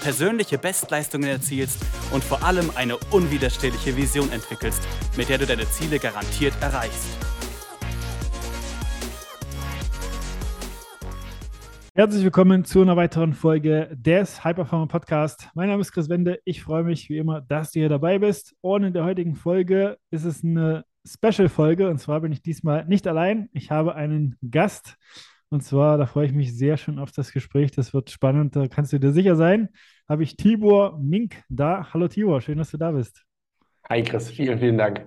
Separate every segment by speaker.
Speaker 1: persönliche Bestleistungen erzielst und vor allem eine unwiderstehliche Vision entwickelst, mit der du deine Ziele garantiert erreichst.
Speaker 2: Herzlich willkommen zu einer weiteren Folge des Hyperformer Podcast. Mein Name ist Chris Wende. Ich freue mich wie immer, dass du hier dabei bist. Und in der heutigen Folge ist es eine Special-Folge. Und zwar bin ich diesmal nicht allein. Ich habe einen Gast. Und zwar, da freue ich mich sehr schon auf das Gespräch. Das wird spannend, da kannst du dir sicher sein. Habe ich Tibor Mink da. Hallo Tibor, schön, dass du da bist.
Speaker 3: Hi Chris, vielen, vielen Dank.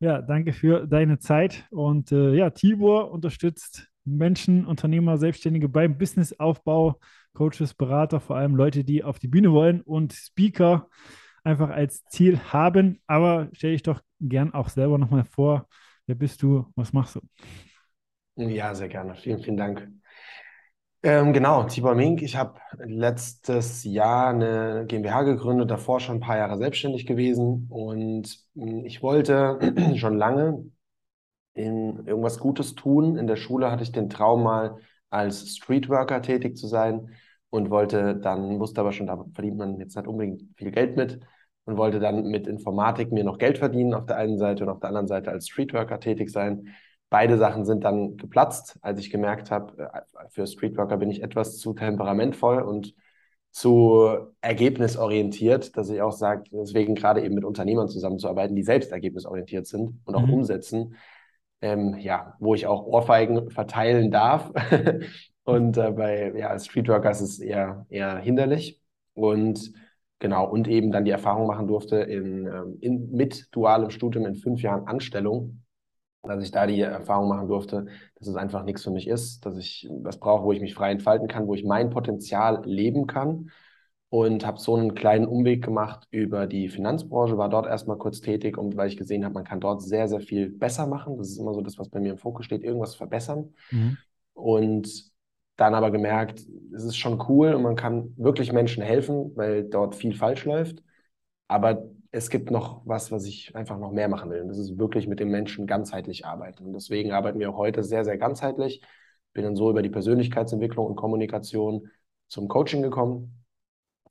Speaker 2: Ja, danke für deine Zeit. Und äh, ja, Tibor unterstützt Menschen, Unternehmer, Selbstständige beim Businessaufbau, Coaches, Berater, vor allem Leute, die auf die Bühne wollen und Speaker einfach als Ziel haben. Aber stell dich doch gern auch selber nochmal vor. Wer bist du? Was machst du?
Speaker 3: Ja, sehr gerne. Vielen, vielen Dank. Ähm, genau, Tibor Mink. Ich habe letztes Jahr eine GmbH gegründet, davor schon ein paar Jahre selbstständig gewesen und hm, ich wollte schon lange in irgendwas Gutes tun. In der Schule hatte ich den Traum mal als Streetworker tätig zu sein und wollte dann, wusste aber schon, da verdient man jetzt nicht unbedingt viel Geld mit und wollte dann mit Informatik mir noch Geld verdienen auf der einen Seite und auf der anderen Seite als Streetworker tätig sein Beide Sachen sind dann geplatzt, als ich gemerkt habe, äh, für Streetworker bin ich etwas zu temperamentvoll und zu ergebnisorientiert, dass ich auch sage, deswegen gerade eben mit Unternehmern zusammenzuarbeiten, die selbst ergebnisorientiert sind und auch mhm. umsetzen, ähm, ja, wo ich auch Ohrfeigen verteilen darf. und äh, bei ja, als Streetworker ist es eher, eher hinderlich. Und genau, und eben dann die Erfahrung machen durfte in, ähm, in, mit dualem Studium in fünf Jahren Anstellung, dass ich da die Erfahrung machen durfte, dass es einfach nichts für mich ist, dass ich was brauche, wo ich mich frei entfalten kann, wo ich mein Potenzial leben kann. Und habe so einen kleinen Umweg gemacht über die Finanzbranche, war dort erstmal kurz tätig, und weil ich gesehen habe, man kann dort sehr, sehr viel besser machen. Das ist immer so das, was bei mir im Fokus steht, irgendwas verbessern. Mhm. Und dann aber gemerkt, es ist schon cool und man kann wirklich Menschen helfen, weil dort viel falsch läuft. Aber es gibt noch was, was ich einfach noch mehr machen will. Und das ist wirklich mit dem Menschen ganzheitlich arbeiten. Und deswegen arbeiten wir auch heute sehr, sehr ganzheitlich. Bin dann so über die Persönlichkeitsentwicklung und Kommunikation zum Coaching gekommen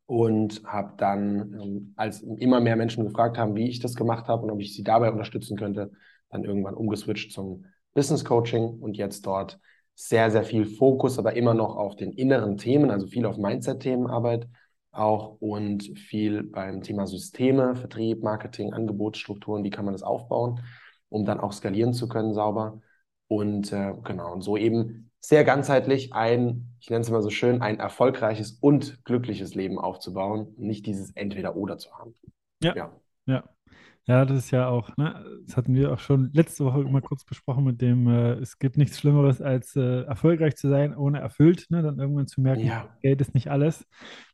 Speaker 3: und habe dann, ähm, als immer mehr Menschen gefragt haben, wie ich das gemacht habe und ob ich sie dabei unterstützen könnte, dann irgendwann umgeswitcht zum Business Coaching und jetzt dort sehr, sehr viel Fokus, aber immer noch auf den inneren Themen, also viel auf Mindset-Themen Arbeit auch und viel beim Thema Systeme, Vertrieb, Marketing, Angebotsstrukturen, wie kann man das aufbauen, um dann auch skalieren zu können sauber. Und äh, genau, und so eben sehr ganzheitlich ein, ich nenne es mal so schön, ein erfolgreiches und glückliches Leben aufzubauen, nicht dieses Entweder-Oder zu haben.
Speaker 2: Ja. ja. ja. Ja, das ist ja auch, ne, das hatten wir auch schon letzte Woche mal kurz besprochen mit dem, äh, es gibt nichts Schlimmeres, als äh, erfolgreich zu sein, ohne erfüllt, ne, dann irgendwann zu merken, ja. Geld ist nicht alles,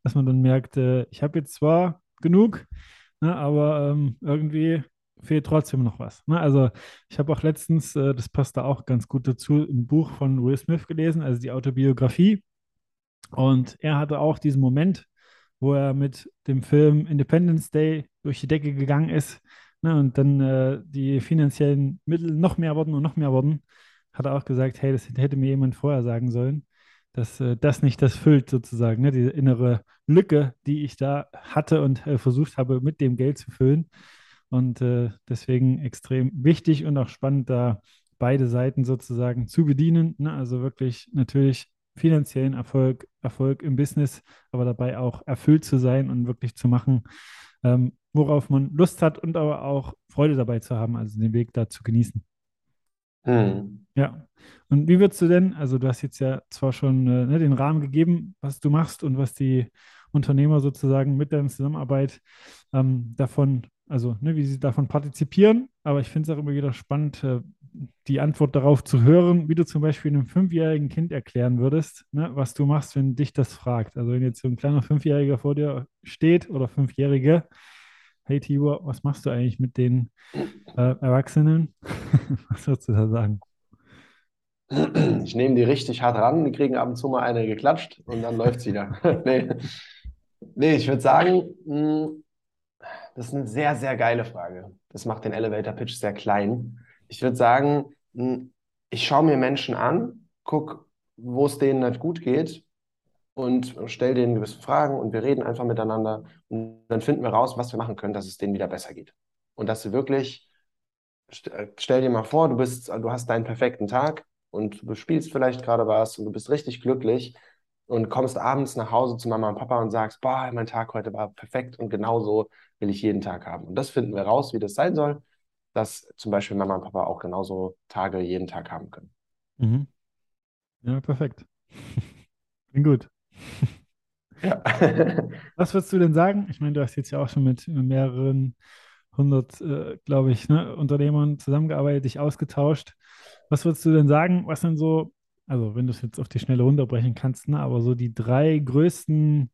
Speaker 2: dass man dann merkt, äh, ich habe jetzt zwar genug, ne, aber ähm, irgendwie fehlt trotzdem noch was. Ne? Also ich habe auch letztens, äh, das passt da auch ganz gut dazu, ein Buch von Will Smith gelesen, also die Autobiografie. Und er hatte auch diesen Moment, wo er mit dem Film Independence Day durch die Decke gegangen ist ne, und dann äh, die finanziellen Mittel noch mehr wurden und noch mehr wurden, hat er auch gesagt, hey, das hätte mir jemand vorher sagen sollen, dass äh, das nicht das füllt sozusagen, ne, diese innere Lücke, die ich da hatte und äh, versucht habe, mit dem Geld zu füllen. Und äh, deswegen extrem wichtig und auch spannend, da beide Seiten sozusagen zu bedienen. Ne? Also wirklich natürlich finanziellen Erfolg, Erfolg im Business, aber dabei auch erfüllt zu sein und wirklich zu machen, ähm, worauf man Lust hat und aber auch Freude dabei zu haben, also den Weg da zu genießen. Mhm. Ja. Und wie würdest du denn, also du hast jetzt ja zwar schon äh, ne, den Rahmen gegeben, was du machst und was die Unternehmer sozusagen mit deiner Zusammenarbeit ähm, davon, also ne, wie sie davon partizipieren, aber ich finde es auch immer wieder spannend, äh, die Antwort darauf zu hören, wie du zum Beispiel einem fünfjährigen Kind erklären würdest, ne, was du machst, wenn dich das fragt. Also wenn jetzt so ein kleiner Fünfjähriger vor dir steht oder Fünfjährige, hey Tibor, was machst du eigentlich mit den äh, Erwachsenen? Was würdest du da sagen?
Speaker 3: Ich nehme die richtig hart ran, die kriegen ab und zu mal eine geklatscht und dann läuft es wieder. nee. nee, ich würde sagen, hm, das ist eine sehr, sehr geile Frage. Das macht den Elevator Pitch sehr klein. Ich würde sagen, ich schaue mir Menschen an, gucke, wo es denen nicht gut geht und stelle denen gewisse Fragen und wir reden einfach miteinander und dann finden wir raus, was wir machen können, dass es denen wieder besser geht. Und dass sie wirklich, äh, stell dir mal vor, du bist, du hast deinen perfekten Tag und du spielst vielleicht gerade was und du bist richtig glücklich und kommst abends nach Hause zu Mama und Papa und sagst, boah, mein Tag heute war perfekt und genauso will ich jeden Tag haben. Und das finden wir raus, wie das sein soll, dass zum Beispiel Mama und Papa auch genauso Tage jeden Tag haben können.
Speaker 2: Mhm. Ja, perfekt. Bin gut.
Speaker 3: Ja.
Speaker 2: Was würdest du denn sagen? Ich meine, du hast jetzt ja auch schon mit mehreren hundert, äh, glaube ich, ne, Unternehmern zusammengearbeitet, dich ausgetauscht. Was würdest du denn sagen? Was sind so, also wenn du es jetzt auf die Schnelle runterbrechen kannst, ne, aber so die drei größten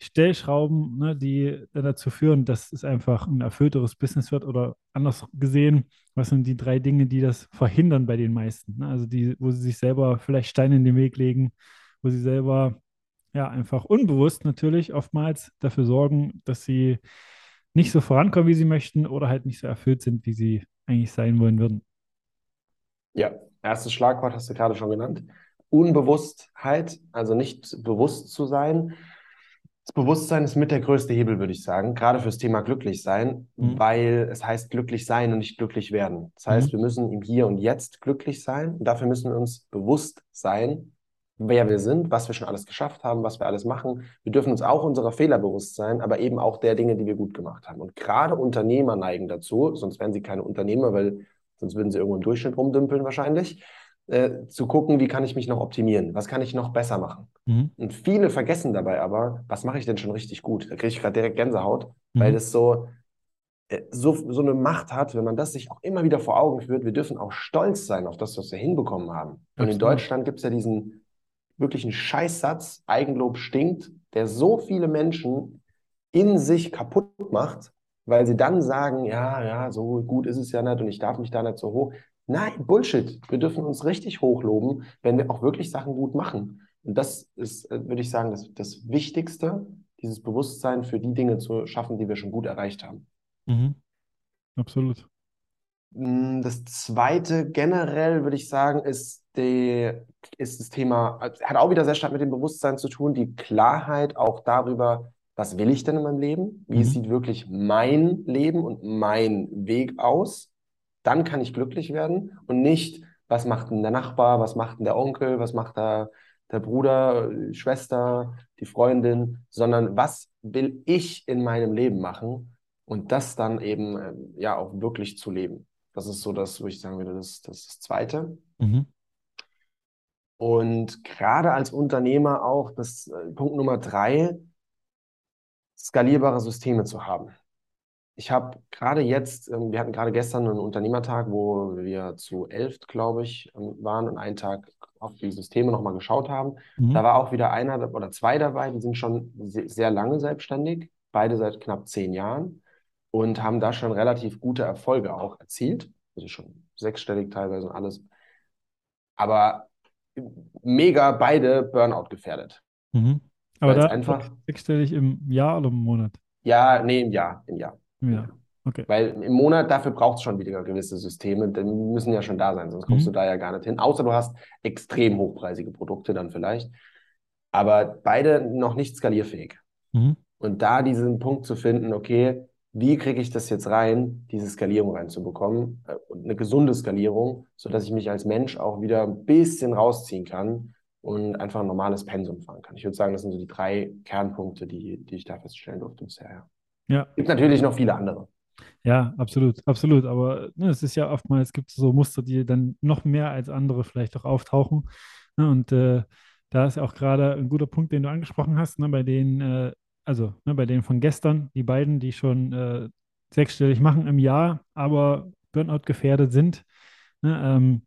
Speaker 2: Stellschrauben, ne, die dazu führen, dass es einfach ein erfüllteres Business wird oder anders gesehen, was sind die drei Dinge, die das verhindern bei den meisten? Ne? Also die, wo sie sich selber vielleicht Steine in den Weg legen, wo sie selber ja einfach unbewusst natürlich oftmals dafür sorgen, dass sie nicht so vorankommen, wie sie möchten oder halt nicht so erfüllt sind, wie sie eigentlich sein wollen würden.
Speaker 3: Ja, erstes Schlagwort hast du gerade schon genannt. Unbewusstheit, also nicht bewusst zu sein. Das Bewusstsein ist mit der größte Hebel, würde ich sagen, gerade fürs Thema glücklich sein, mhm. weil es heißt glücklich sein und nicht glücklich werden. Das heißt, mhm. wir müssen im Hier und Jetzt glücklich sein und dafür müssen wir uns bewusst sein, wer wir sind, was wir schon alles geschafft haben, was wir alles machen. Wir dürfen uns auch unserer Fehler bewusst sein, aber eben auch der Dinge, die wir gut gemacht haben. Und gerade Unternehmer neigen dazu, sonst wären sie keine Unternehmer, weil sonst würden sie irgendwo im Durchschnitt rumdümpeln wahrscheinlich, äh, zu gucken, wie kann ich mich noch optimieren, was kann ich noch besser machen. Mhm. Und viele vergessen dabei aber, was mache ich denn schon richtig gut? Da kriege ich gerade direkt Gänsehaut, mhm. weil das so, äh, so, so eine Macht hat, wenn man das sich auch immer wieder vor Augen führt. Wir dürfen auch stolz sein auf das, was wir hinbekommen haben. Und Absolut. in Deutschland gibt es ja diesen wirklich ein Scheißsatz, Eigenlob stinkt, der so viele Menschen in sich kaputt macht, weil sie dann sagen, ja, ja, so gut ist es ja nicht und ich darf mich da nicht so hoch. Nein, Bullshit. Wir dürfen uns richtig hochloben, wenn wir auch wirklich Sachen gut machen. Und das ist, äh, würde ich sagen, das, das Wichtigste, dieses Bewusstsein für die Dinge zu schaffen, die wir schon gut erreicht haben.
Speaker 2: Mhm. Absolut.
Speaker 3: Hm, das zweite generell würde ich sagen, ist, die, ist das Thema, hat auch wieder sehr stark mit dem Bewusstsein zu tun, die Klarheit auch darüber, was will ich denn in meinem Leben? Wie mhm. sieht wirklich mein Leben und mein Weg aus? Dann kann ich glücklich werden und nicht, was macht denn der Nachbar, was macht denn der Onkel, was macht da der Bruder, die Schwester, die Freundin, sondern was will ich in meinem Leben machen und das dann eben äh, ja auch wirklich zu leben. Das ist so das, wo ich sagen würde, das, das ist das Zweite. Mhm. Und gerade als Unternehmer auch, das äh, Punkt Nummer drei, skalierbare Systeme zu haben. Ich habe gerade jetzt, ähm, wir hatten gerade gestern einen Unternehmertag, wo wir zu elf, glaube ich, ähm, waren und einen Tag auf die Systeme nochmal geschaut haben. Mhm. Da war auch wieder einer oder zwei dabei, die sind schon sehr lange selbstständig, beide seit knapp zehn Jahren und haben da schon relativ gute Erfolge auch erzielt. Also schon sechsstellig teilweise und alles. Aber mega beide Burnout gefährdet.
Speaker 2: Mhm. Aber da einfach sechsstellig im Jahr oder im Monat?
Speaker 3: Ja, nee, im Jahr, im Jahr.
Speaker 2: Ja. Okay.
Speaker 3: Weil im Monat dafür braucht es schon wieder gewisse Systeme, die müssen ja schon da sein, sonst kommst mhm. du da ja gar nicht hin. Außer du hast extrem hochpreisige Produkte dann vielleicht. Aber beide noch nicht skalierfähig. Mhm. Und da diesen Punkt zu finden, okay, wie kriege ich das jetzt rein, diese Skalierung reinzubekommen äh, und eine gesunde Skalierung, sodass ich mich als Mensch auch wieder ein bisschen rausziehen kann und einfach ein normales Pensum fahren kann. Ich würde sagen, das sind so die drei Kernpunkte, die, die ich da feststellen durfte bisher. Ja.
Speaker 2: Ja.
Speaker 3: Es gibt natürlich noch viele andere.
Speaker 2: Ja, absolut, absolut. Aber ne, es ist ja oftmals, gibt es so Muster, die dann noch mehr als andere vielleicht auch auftauchen. Ne, und äh, da ist auch gerade ein guter Punkt, den du angesprochen hast, ne, bei denen äh, also ne, bei denen von gestern, die beiden, die schon äh, sechsstellig machen im Jahr, aber Burnout gefährdet sind, ne, ähm,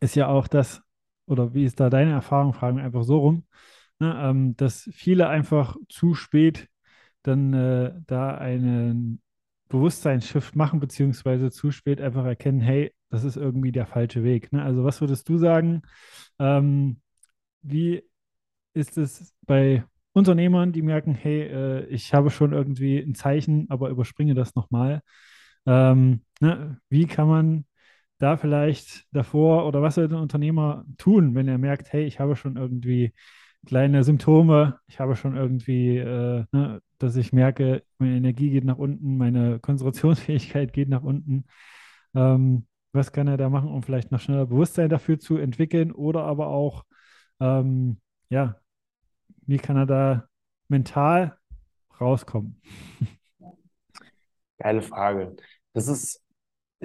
Speaker 2: ist ja auch das, oder wie ist da deine Erfahrung, fragen wir einfach so rum, ne, ähm, dass viele einfach zu spät dann äh, da einen Bewusstseinsshift machen, beziehungsweise zu spät einfach erkennen, hey, das ist irgendwie der falsche Weg. Ne? Also was würdest du sagen? Ähm, wie ist es bei Unternehmern, die merken, hey, äh, ich habe schon irgendwie ein Zeichen, aber überspringe das nochmal? Ähm, ne? Wie kann man da vielleicht davor oder was sollte ein Unternehmer tun, wenn er merkt, hey, ich habe schon irgendwie kleine Symptome, ich habe schon irgendwie, äh, ne, dass ich merke, meine Energie geht nach unten, meine Konzentrationsfähigkeit geht nach unten. Ähm, was kann er da machen, um vielleicht noch schneller Bewusstsein dafür zu entwickeln oder aber auch, ähm, ja, wie kann er da mental rauskommen?
Speaker 3: Geile Frage. Das ist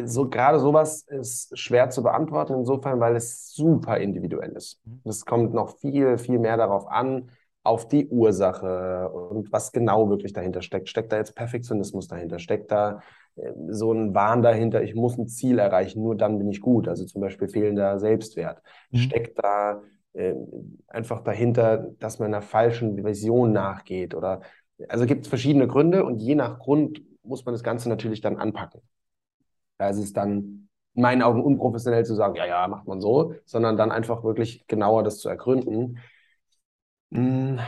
Speaker 3: so gerade sowas ist schwer zu beantworten, insofern, weil es super individuell ist. Mhm. Es kommt noch viel, viel mehr darauf an, auf die Ursache und was genau wirklich dahinter steckt. Steckt da jetzt Perfektionismus dahinter? Steckt da äh, so ein Wahn dahinter, ich muss ein Ziel erreichen, nur dann bin ich gut? Also zum Beispiel fehlender Selbstwert. Mhm. Steckt da äh, einfach dahinter, dass man einer falschen Vision nachgeht? Oder also gibt es verschiedene Gründe und je nach Grund muss man das Ganze natürlich dann anpacken. Da ist es dann in meinen Augen unprofessionell zu sagen, ja, ja, macht man so, sondern dann einfach wirklich genauer das zu ergründen. Hm,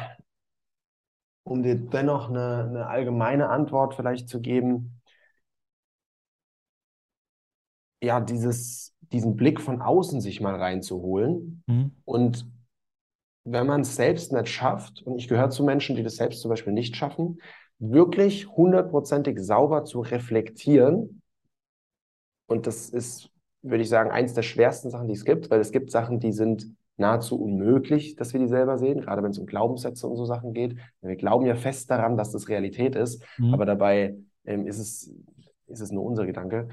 Speaker 3: um dir dennoch eine, eine allgemeine Antwort vielleicht zu geben, ja, dieses, diesen Blick von außen sich mal reinzuholen mhm. und wenn man es selbst nicht schafft, und ich gehöre zu Menschen, die das selbst zum Beispiel nicht schaffen, wirklich hundertprozentig sauber zu reflektieren und das ist, würde ich sagen, eins der schwersten Sachen, die es gibt, weil es gibt Sachen, die sind nahezu unmöglich, dass wir die selber sehen, gerade wenn es um Glaubenssätze und so Sachen geht. Wir glauben ja fest daran, dass das Realität ist, mhm. aber dabei ähm, ist, es, ist es nur unser Gedanke.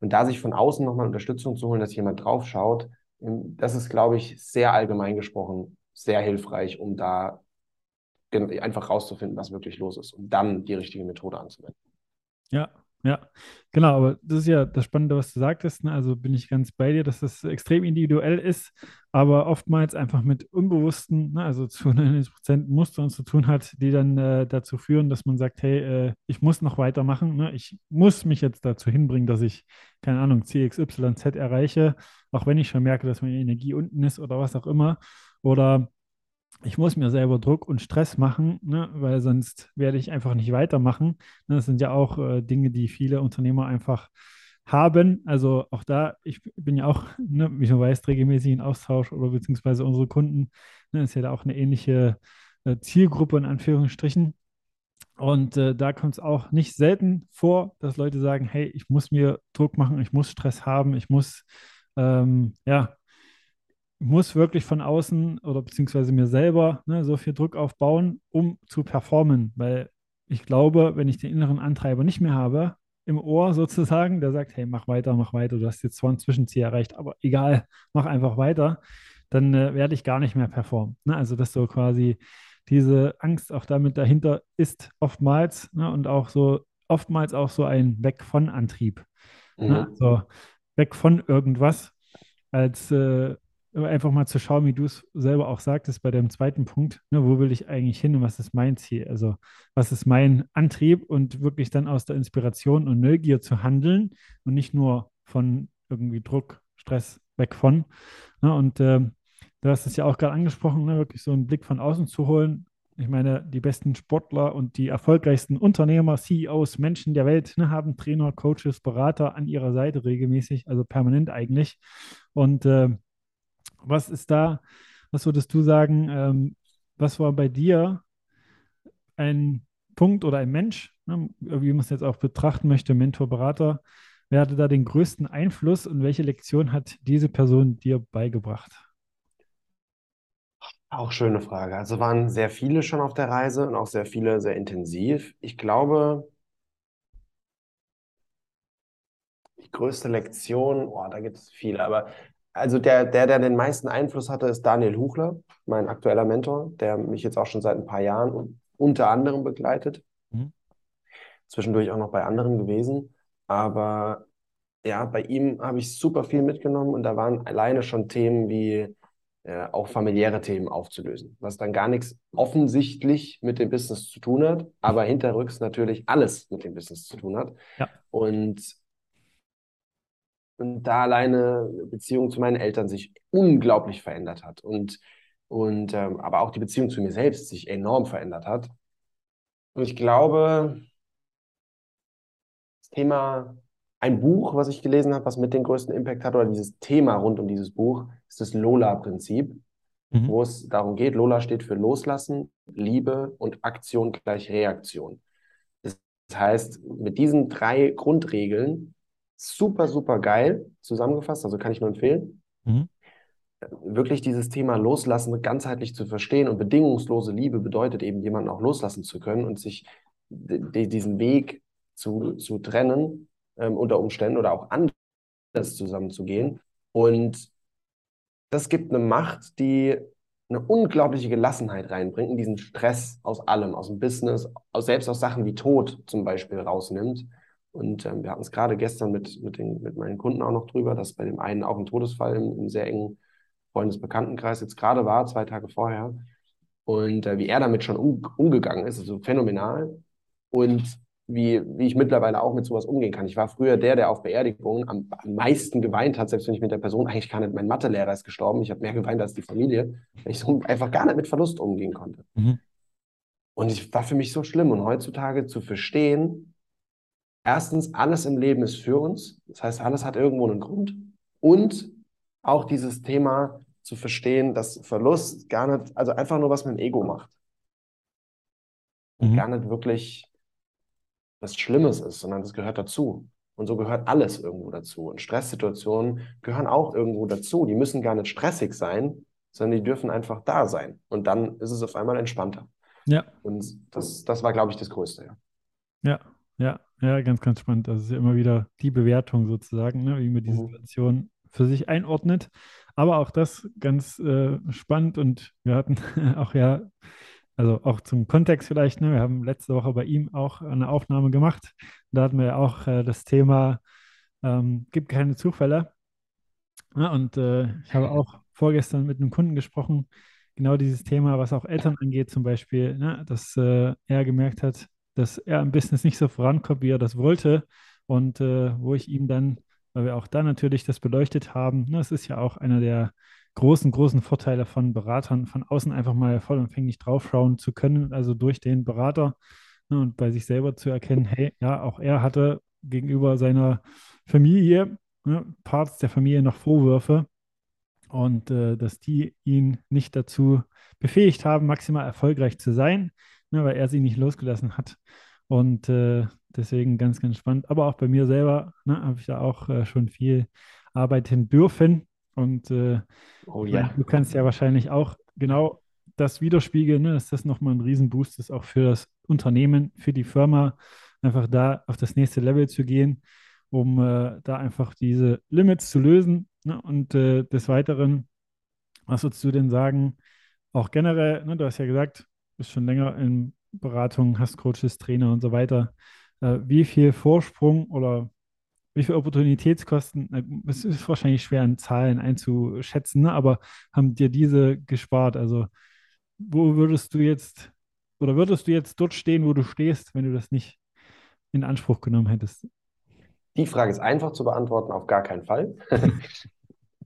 Speaker 3: Und da sich von außen nochmal Unterstützung zu holen, dass jemand draufschaut, ähm, das ist, glaube ich, sehr allgemein gesprochen sehr hilfreich, um da einfach rauszufinden, was wirklich los ist und dann die richtige Methode anzuwenden.
Speaker 2: Ja, ja, genau, aber das ist ja das Spannende, was du sagtest. Ne? Also bin ich ganz bei dir, dass das extrem individuell ist, aber oftmals einfach mit unbewussten, ne, also zu 90 Prozent Mustern zu tun hat, die dann äh, dazu führen, dass man sagt, hey, äh, ich muss noch weitermachen. Ne? Ich muss mich jetzt dazu hinbringen, dass ich, keine Ahnung, CXYZ erreiche, auch wenn ich schon merke, dass meine Energie unten ist oder was auch immer. Oder ich muss mir selber Druck und Stress machen, ne, weil sonst werde ich einfach nicht weitermachen. Ne, das sind ja auch äh, Dinge, die viele Unternehmer einfach haben. Also auch da, ich bin ja auch, ne, wie du weißt, regelmäßig in Austausch oder beziehungsweise unsere Kunden, ne, ist ja da auch eine ähnliche äh, Zielgruppe in Anführungsstrichen. Und äh, da kommt es auch nicht selten vor, dass Leute sagen, hey, ich muss mir Druck machen, ich muss Stress haben, ich muss ähm, ja muss wirklich von außen oder beziehungsweise mir selber ne, so viel Druck aufbauen, um zu performen. Weil ich glaube, wenn ich den inneren Antreiber nicht mehr habe, im Ohr sozusagen, der sagt, hey, mach weiter, mach weiter, du hast jetzt zwar ein Zwischenziel erreicht, aber egal, mach einfach weiter, dann äh, werde ich gar nicht mehr performen. Ne? Also, dass so quasi diese Angst auch damit dahinter ist, oftmals ne? und auch so, oftmals auch so ein Weg von Antrieb. Ne? Mhm. Ne? Also, weg von irgendwas als äh, einfach mal zu schauen, wie du es selber auch sagtest bei deinem zweiten Punkt, ne, wo will ich eigentlich hin und was ist mein Ziel? Also was ist mein Antrieb und wirklich dann aus der Inspiration und Neugier zu handeln und nicht nur von irgendwie Druck, Stress weg von. Ne, und äh, du hast es ja auch gerade angesprochen, ne, wirklich so einen Blick von außen zu holen. Ich meine, die besten Sportler und die erfolgreichsten Unternehmer, CEOs, Menschen der Welt ne, haben Trainer, Coaches, Berater an ihrer Seite regelmäßig, also permanent eigentlich. Und äh, was ist da, was würdest du sagen, ähm, was war bei dir ein Punkt oder ein Mensch, ne, wie man es jetzt auch betrachten möchte, Mentor, Berater, wer hatte da den größten Einfluss und welche Lektion hat diese Person dir beigebracht?
Speaker 3: Auch schöne Frage. Also waren sehr viele schon auf der Reise und auch sehr viele sehr intensiv. Ich glaube, die größte Lektion, oh, da gibt es viele, aber also der, der, der den meisten Einfluss hatte, ist Daniel Huchler, mein aktueller Mentor, der mich jetzt auch schon seit ein paar Jahren unter anderem begleitet. Mhm. Zwischendurch auch noch bei anderen gewesen. Aber ja, bei ihm habe ich super viel mitgenommen und da waren alleine schon Themen wie äh, auch familiäre Themen aufzulösen, was dann gar nichts offensichtlich mit dem Business zu tun hat, aber hinterrücks natürlich alles mit dem Business zu tun hat. Ja. Und und da alleine Beziehung zu meinen Eltern sich unglaublich verändert hat und, und ähm, aber auch die Beziehung zu mir selbst sich enorm verändert hat. Und ich glaube, das Thema, ein Buch, was ich gelesen habe, was mit den größten Impact hat, oder dieses Thema rund um dieses Buch, ist das Lola-Prinzip, mhm. wo es darum geht, Lola steht für Loslassen, Liebe und Aktion gleich Reaktion. Das heißt, mit diesen drei Grundregeln super, super geil zusammengefasst, also kann ich nur empfehlen. Mhm. Wirklich dieses Thema Loslassen ganzheitlich zu verstehen und bedingungslose Liebe bedeutet eben, jemanden auch loslassen zu können und sich diesen Weg zu, zu trennen ähm, unter Umständen oder auch anders zusammenzugehen. Und das gibt eine Macht, die eine unglaubliche Gelassenheit reinbringt, in diesen Stress aus allem, aus dem Business, aus, selbst aus Sachen wie Tod zum Beispiel rausnimmt und ähm, wir hatten es gerade gestern mit, mit, den, mit meinen Kunden auch noch drüber, dass bei dem einen auch ein Todesfall im, im sehr engen Freundesbekanntenkreis jetzt gerade war, zwei Tage vorher. Und äh, wie er damit schon um, umgegangen ist, also phänomenal. Und wie, wie ich mittlerweile auch mit sowas umgehen kann. Ich war früher der, der auf Beerdigungen am, am meisten geweint hat, selbst wenn ich mit der Person eigentlich gar nicht, mein Mathelehrer ist gestorben, ich habe mehr geweint als die Familie, weil ich so einfach gar nicht mit Verlust umgehen konnte. Mhm. Und es war für mich so schlimm. Und heutzutage zu verstehen, erstens, alles im Leben ist für uns. Das heißt, alles hat irgendwo einen Grund. Und auch dieses Thema zu verstehen, dass Verlust gar nicht, also einfach nur was mit dem Ego macht. Mhm. gar nicht wirklich was Schlimmes ist, sondern das gehört dazu. Und so gehört alles irgendwo dazu. Und Stresssituationen gehören auch irgendwo dazu. Die müssen gar nicht stressig sein, sondern die dürfen einfach da sein. Und dann ist es auf einmal entspannter. Ja. Und das, das war, glaube ich, das Größte, ja.
Speaker 2: Ja, ja, ja, ganz, ganz spannend. Das ist ja immer wieder die Bewertung sozusagen, ne, wie man die mhm. Situation für sich einordnet. Aber auch das ganz äh, spannend und wir hatten auch ja, also auch zum Kontext vielleicht, ne, wir haben letzte Woche bei ihm auch eine Aufnahme gemacht. Da hatten wir ja auch äh, das Thema, ähm, gibt keine Zufälle. Ja, und äh, ich habe auch vorgestern mit einem Kunden gesprochen, genau dieses Thema, was auch Eltern angeht, zum Beispiel, ne, dass äh, er gemerkt hat, dass er im Business nicht so vorankommt, wie er das wollte. Und äh, wo ich ihm dann, weil wir auch da natürlich das beleuchtet haben, ne, es ist ja auch einer der großen, großen Vorteile von Beratern, von außen einfach mal vollumfänglich draufschauen zu können, also durch den Berater ne, und bei sich selber zu erkennen, hey, ja, auch er hatte gegenüber seiner Familie, ne, Parts der Familie noch Vorwürfe und äh, dass die ihn nicht dazu befähigt haben, maximal erfolgreich zu sein ne, weil er sie nicht losgelassen hat. Und äh, deswegen ganz, ganz spannend. Aber auch bei mir selber ne, habe ich da auch äh, schon viel arbeiten dürfen. Und äh, oh, ja. du kannst ja wahrscheinlich auch genau das widerspiegeln, ne, dass das nochmal ein Riesenboost ist, auch für das Unternehmen, für die Firma, einfach da auf das nächste Level zu gehen, um äh, da einfach diese Limits zu lösen. Ne? Und äh, des Weiteren, was würdest du denn sagen, auch generell, ne, du hast ja gesagt, bist schon länger in Beratung, hast Coaches, Trainer und so weiter. Äh, wie viel Vorsprung oder wie viel Opportunitätskosten, es ist wahrscheinlich schwer in Zahlen einzuschätzen, ne? aber haben dir diese gespart? Also wo würdest du jetzt oder würdest du jetzt dort stehen, wo du stehst, wenn du das nicht in Anspruch genommen hättest?
Speaker 3: Die Frage ist einfach zu beantworten, auf gar keinen Fall.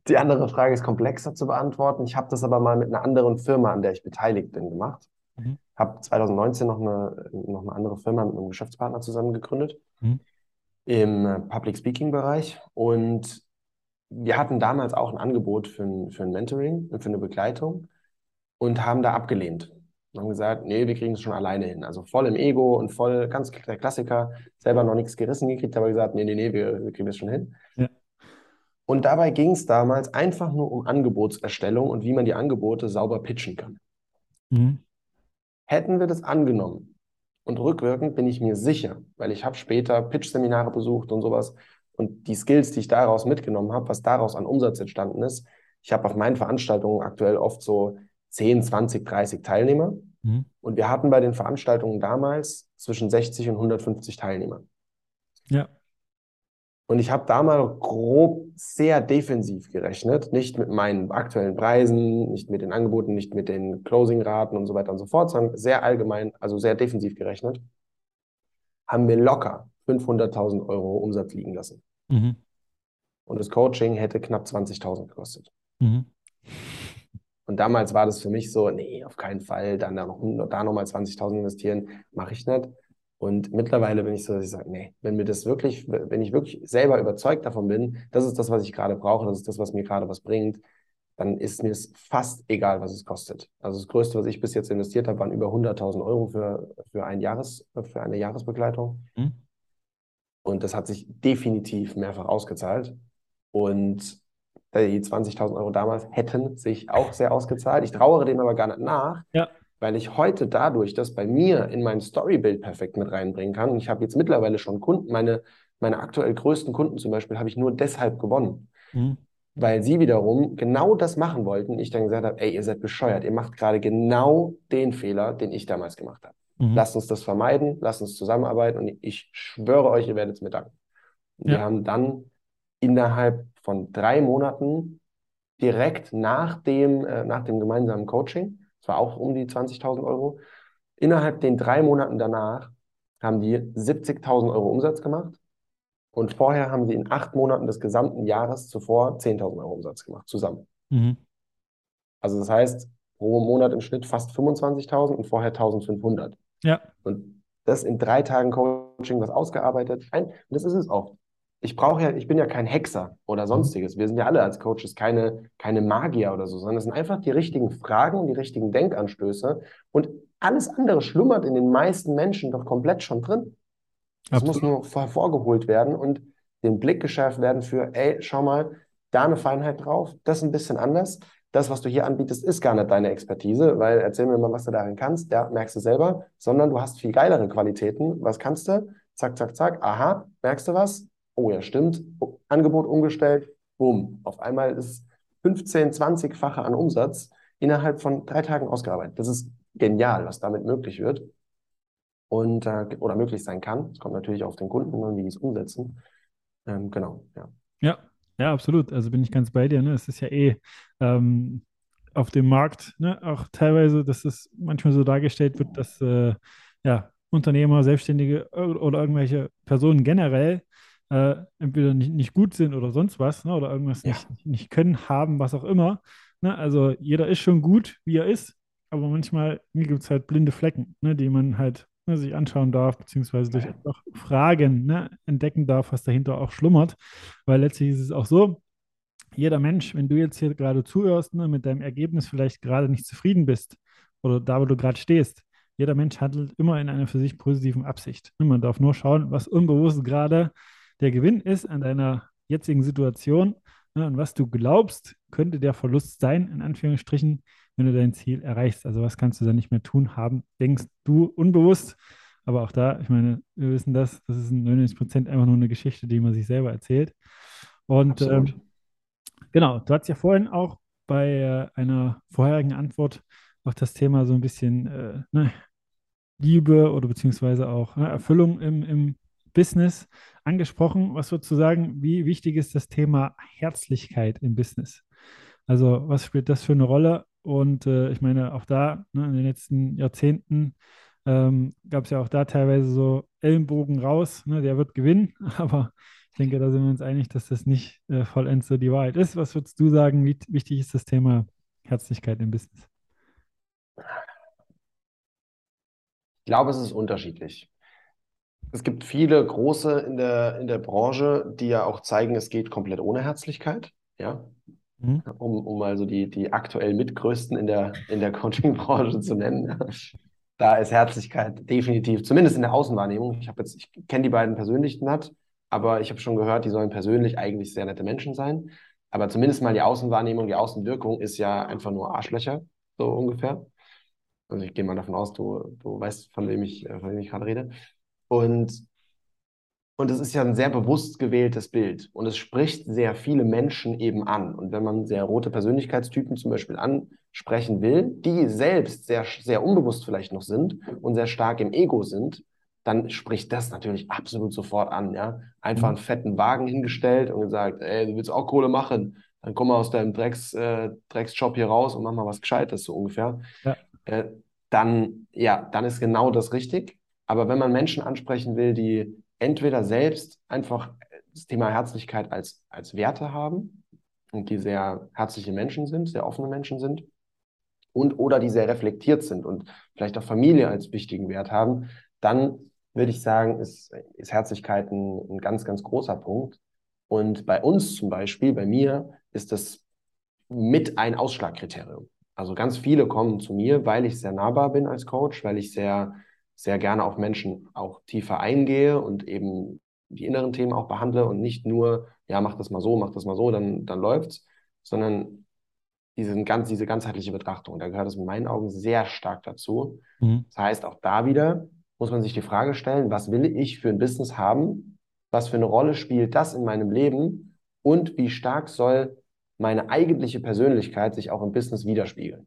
Speaker 3: Die andere Frage ist komplexer zu beantworten. Ich habe das aber mal mit einer anderen Firma, an der ich beteiligt bin, gemacht. Mhm. Habe 2019 noch eine, noch eine andere Firma mit einem Geschäftspartner zusammen gegründet mhm. im äh, Public Speaking Bereich. Und wir hatten damals auch ein Angebot für ein, für ein Mentoring, für eine Begleitung und haben da abgelehnt. Und haben gesagt, nee, wir kriegen es schon alleine hin. Also voll im Ego und voll, ganz der Klassiker, selber noch nichts gerissen gekriegt, aber gesagt, nee, nee, nee, wir, wir kriegen das schon hin. Ja. Und dabei ging es damals einfach nur um Angebotserstellung und wie man die Angebote sauber pitchen kann. Mhm. Hätten wir das angenommen und rückwirkend bin ich mir sicher, weil ich habe später Pitch-Seminare besucht und sowas und die Skills, die ich daraus mitgenommen habe, was daraus an Umsatz entstanden ist, ich habe auf meinen Veranstaltungen aktuell oft so 10, 20, 30 Teilnehmer mhm. und wir hatten bei den Veranstaltungen damals zwischen 60 und 150 Teilnehmer. Ja. Und ich habe da mal grob sehr defensiv gerechnet, nicht mit meinen aktuellen Preisen, nicht mit den Angeboten, nicht mit den Closing-Raten und so weiter und so fort, sondern sehr allgemein, also sehr defensiv gerechnet, haben wir locker 500.000 Euro Umsatz liegen lassen. Mhm. und das Coaching hätte knapp 20.000 gekostet. Mhm. Und damals war das für mich so, nee, auf keinen Fall, dann da, noch, da nochmal 20.000 investieren, mache ich nicht. Und mittlerweile bin ich so, dass ich sage, nee, wenn mir das wirklich, wenn ich wirklich selber überzeugt davon bin, das ist das, was ich gerade brauche, das ist das, was mir gerade was bringt, dann ist mir es fast egal, was es kostet. Also das Größte, was ich bis jetzt investiert habe, waren über 100.000 Euro für, für, ein Jahres, für eine Jahresbegleitung. Mhm. Und das hat sich definitiv mehrfach ausgezahlt. Und die 20.000 Euro damals hätten sich auch sehr ausgezahlt. Ich trauere dem aber gar nicht nach, ja. Weil ich heute dadurch das bei mir in mein Storybild perfekt mit reinbringen kann. Und ich habe jetzt mittlerweile schon Kunden, meine, meine aktuell größten Kunden zum Beispiel, habe ich nur deshalb gewonnen. Mhm weil sie wiederum genau das machen wollten. Ich dann gesagt habe, ey, ihr seid bescheuert, ihr macht gerade genau den Fehler, den ich damals gemacht habe. Mhm. Lasst uns das vermeiden, lasst uns zusammenarbeiten und ich schwöre euch, ihr werdet es mir danken. Ja. Wir haben dann innerhalb von drei Monaten direkt nach dem, äh, nach dem gemeinsamen Coaching, das war auch um die 20.000 Euro, innerhalb den drei Monaten danach haben die 70.000 Euro Umsatz gemacht und vorher haben sie in acht Monaten des gesamten Jahres zuvor 10.000 Euro Umsatz gemacht, zusammen. Mhm. Also das heißt, pro Monat im Schnitt fast 25.000 und vorher 1.500. Ja. Und das in drei Tagen Coaching, was ausgearbeitet. und das ist es auch. Ich brauche ja, ich bin ja kein Hexer oder mhm. sonstiges. Wir sind ja alle als Coaches keine, keine Magier oder so, sondern es sind einfach die richtigen Fragen und die richtigen Denkanstöße. Und alles andere schlummert in den meisten Menschen doch komplett schon drin. Es muss nur hervorgeholt werden und den Blick geschärft werden für, ey, schau mal, da eine Feinheit drauf, das ist ein bisschen anders. Das, was du hier anbietest, ist gar nicht deine Expertise, weil erzähl mir mal, was du darin kannst, der merkst du selber, sondern du hast viel geilere Qualitäten. Was kannst du? Zack, zack, zack. Aha, merkst du was? Oh ja, stimmt. Angebot umgestellt. Boom. Auf einmal ist 15, 20-fache an Umsatz innerhalb von drei Tagen ausgearbeitet. Das ist genial, was damit möglich wird und äh, oder möglich sein kann. Es kommt natürlich auf den Kunden an, wie die es umsetzen. Ähm, genau, ja.
Speaker 2: Ja, ja, absolut. Also bin ich ganz bei dir. Ne? Es ist ja eh ähm, auf dem Markt ne? auch teilweise, dass es manchmal so dargestellt wird, dass äh, ja, Unternehmer, Selbstständige oder irgendwelche Personen generell äh, entweder nicht, nicht gut sind oder sonst was ne? oder irgendwas ja. nicht, nicht können, haben, was auch immer. Ne? Also jeder ist schon gut, wie er ist, aber manchmal gibt es halt blinde Flecken, ne? die man halt ne, sich anschauen darf, beziehungsweise durch einfach Fragen ne, entdecken darf, was dahinter auch schlummert. Weil letztlich ist es auch so, jeder Mensch, wenn du jetzt hier gerade zuhörst, ne, mit deinem Ergebnis vielleicht gerade nicht zufrieden bist oder da, wo du gerade stehst, jeder Mensch handelt immer in einer für sich positiven Absicht. Ne, man darf nur schauen, was unbewusst gerade der Gewinn ist an deiner jetzigen Situation ne, und was du glaubst, könnte der Verlust sein, in Anführungsstrichen, wenn du dein Ziel erreichst. Also was kannst du dann nicht mehr tun haben, denkst du unbewusst. Aber auch da, ich meine, wir wissen das, das ist in 99 Prozent einfach nur eine Geschichte, die man sich selber erzählt. Und ähm, genau, du hast ja vorhin auch bei äh, einer vorherigen Antwort auf das Thema so ein bisschen äh, ne, Liebe oder beziehungsweise auch ne, Erfüllung im, im Business angesprochen. Was würdest du sagen, wie wichtig ist das Thema Herzlichkeit im Business? Also was spielt das für eine Rolle und äh, ich meine, auch da, ne, in den letzten Jahrzehnten ähm, gab es ja auch da teilweise so Ellenbogen raus, ne, der wird gewinnen. Aber ich denke, da sind wir uns einig, dass das nicht äh, vollends so die Wahrheit ist. Was würdest du sagen, wie wichtig ist das Thema Herzlichkeit im Business?
Speaker 3: Ich glaube, es ist unterschiedlich. Es gibt viele große in der, in der Branche, die ja auch zeigen, es geht komplett ohne Herzlichkeit. Ja, Mhm. Um, um also die, die aktuell mitgrößten in der, in der Coaching-Branche zu nennen. Da ist Herzlichkeit definitiv, zumindest in der Außenwahrnehmung. Ich habe jetzt, ich kenne die beiden persönlich nicht, aber ich habe schon gehört, die sollen persönlich eigentlich sehr nette Menschen sein. Aber zumindest mal die Außenwahrnehmung, die Außenwirkung ist ja einfach nur Arschlöcher, so ungefähr. Also ich gehe mal davon aus, du, du weißt, von wem ich, von wem ich gerade rede. Und und es ist ja ein sehr bewusst gewähltes Bild. Und es spricht sehr viele Menschen eben an. Und wenn man sehr rote Persönlichkeitstypen zum Beispiel ansprechen will, die selbst sehr, sehr unbewusst vielleicht noch sind und sehr stark im Ego sind, dann spricht das natürlich absolut sofort an. Ja? Einfach einen fetten Wagen hingestellt und gesagt, ey, du willst auch Kohle machen, dann komm mal aus deinem Drecks, äh, Drecksjob hier raus und mach mal was Gescheites, so ungefähr. Ja. Äh, dann, ja, dann ist genau das richtig. Aber wenn man Menschen ansprechen will, die entweder selbst einfach das Thema Herzlichkeit als, als Werte haben und die sehr herzliche Menschen sind, sehr offene Menschen sind und oder die sehr reflektiert sind und vielleicht auch Familie als wichtigen Wert haben, dann würde ich sagen, ist, ist Herzlichkeit ein, ein ganz, ganz großer Punkt. Und bei uns zum Beispiel, bei mir, ist das mit ein Ausschlagkriterium. Also ganz viele kommen zu mir, weil ich sehr nahbar bin als Coach, weil ich sehr, sehr gerne auf Menschen auch tiefer eingehe und eben die inneren Themen auch behandle und nicht nur, ja, mach das mal so, mach das mal so, dann, dann läuft's, sondern diesen ganz, diese ganzheitliche Betrachtung, da gehört es in meinen Augen sehr stark dazu. Mhm. Das heißt, auch da wieder muss man sich die Frage stellen, was will ich für ein Business haben? Was für eine Rolle spielt das in meinem Leben? Und wie stark soll meine eigentliche Persönlichkeit sich auch im Business widerspiegeln?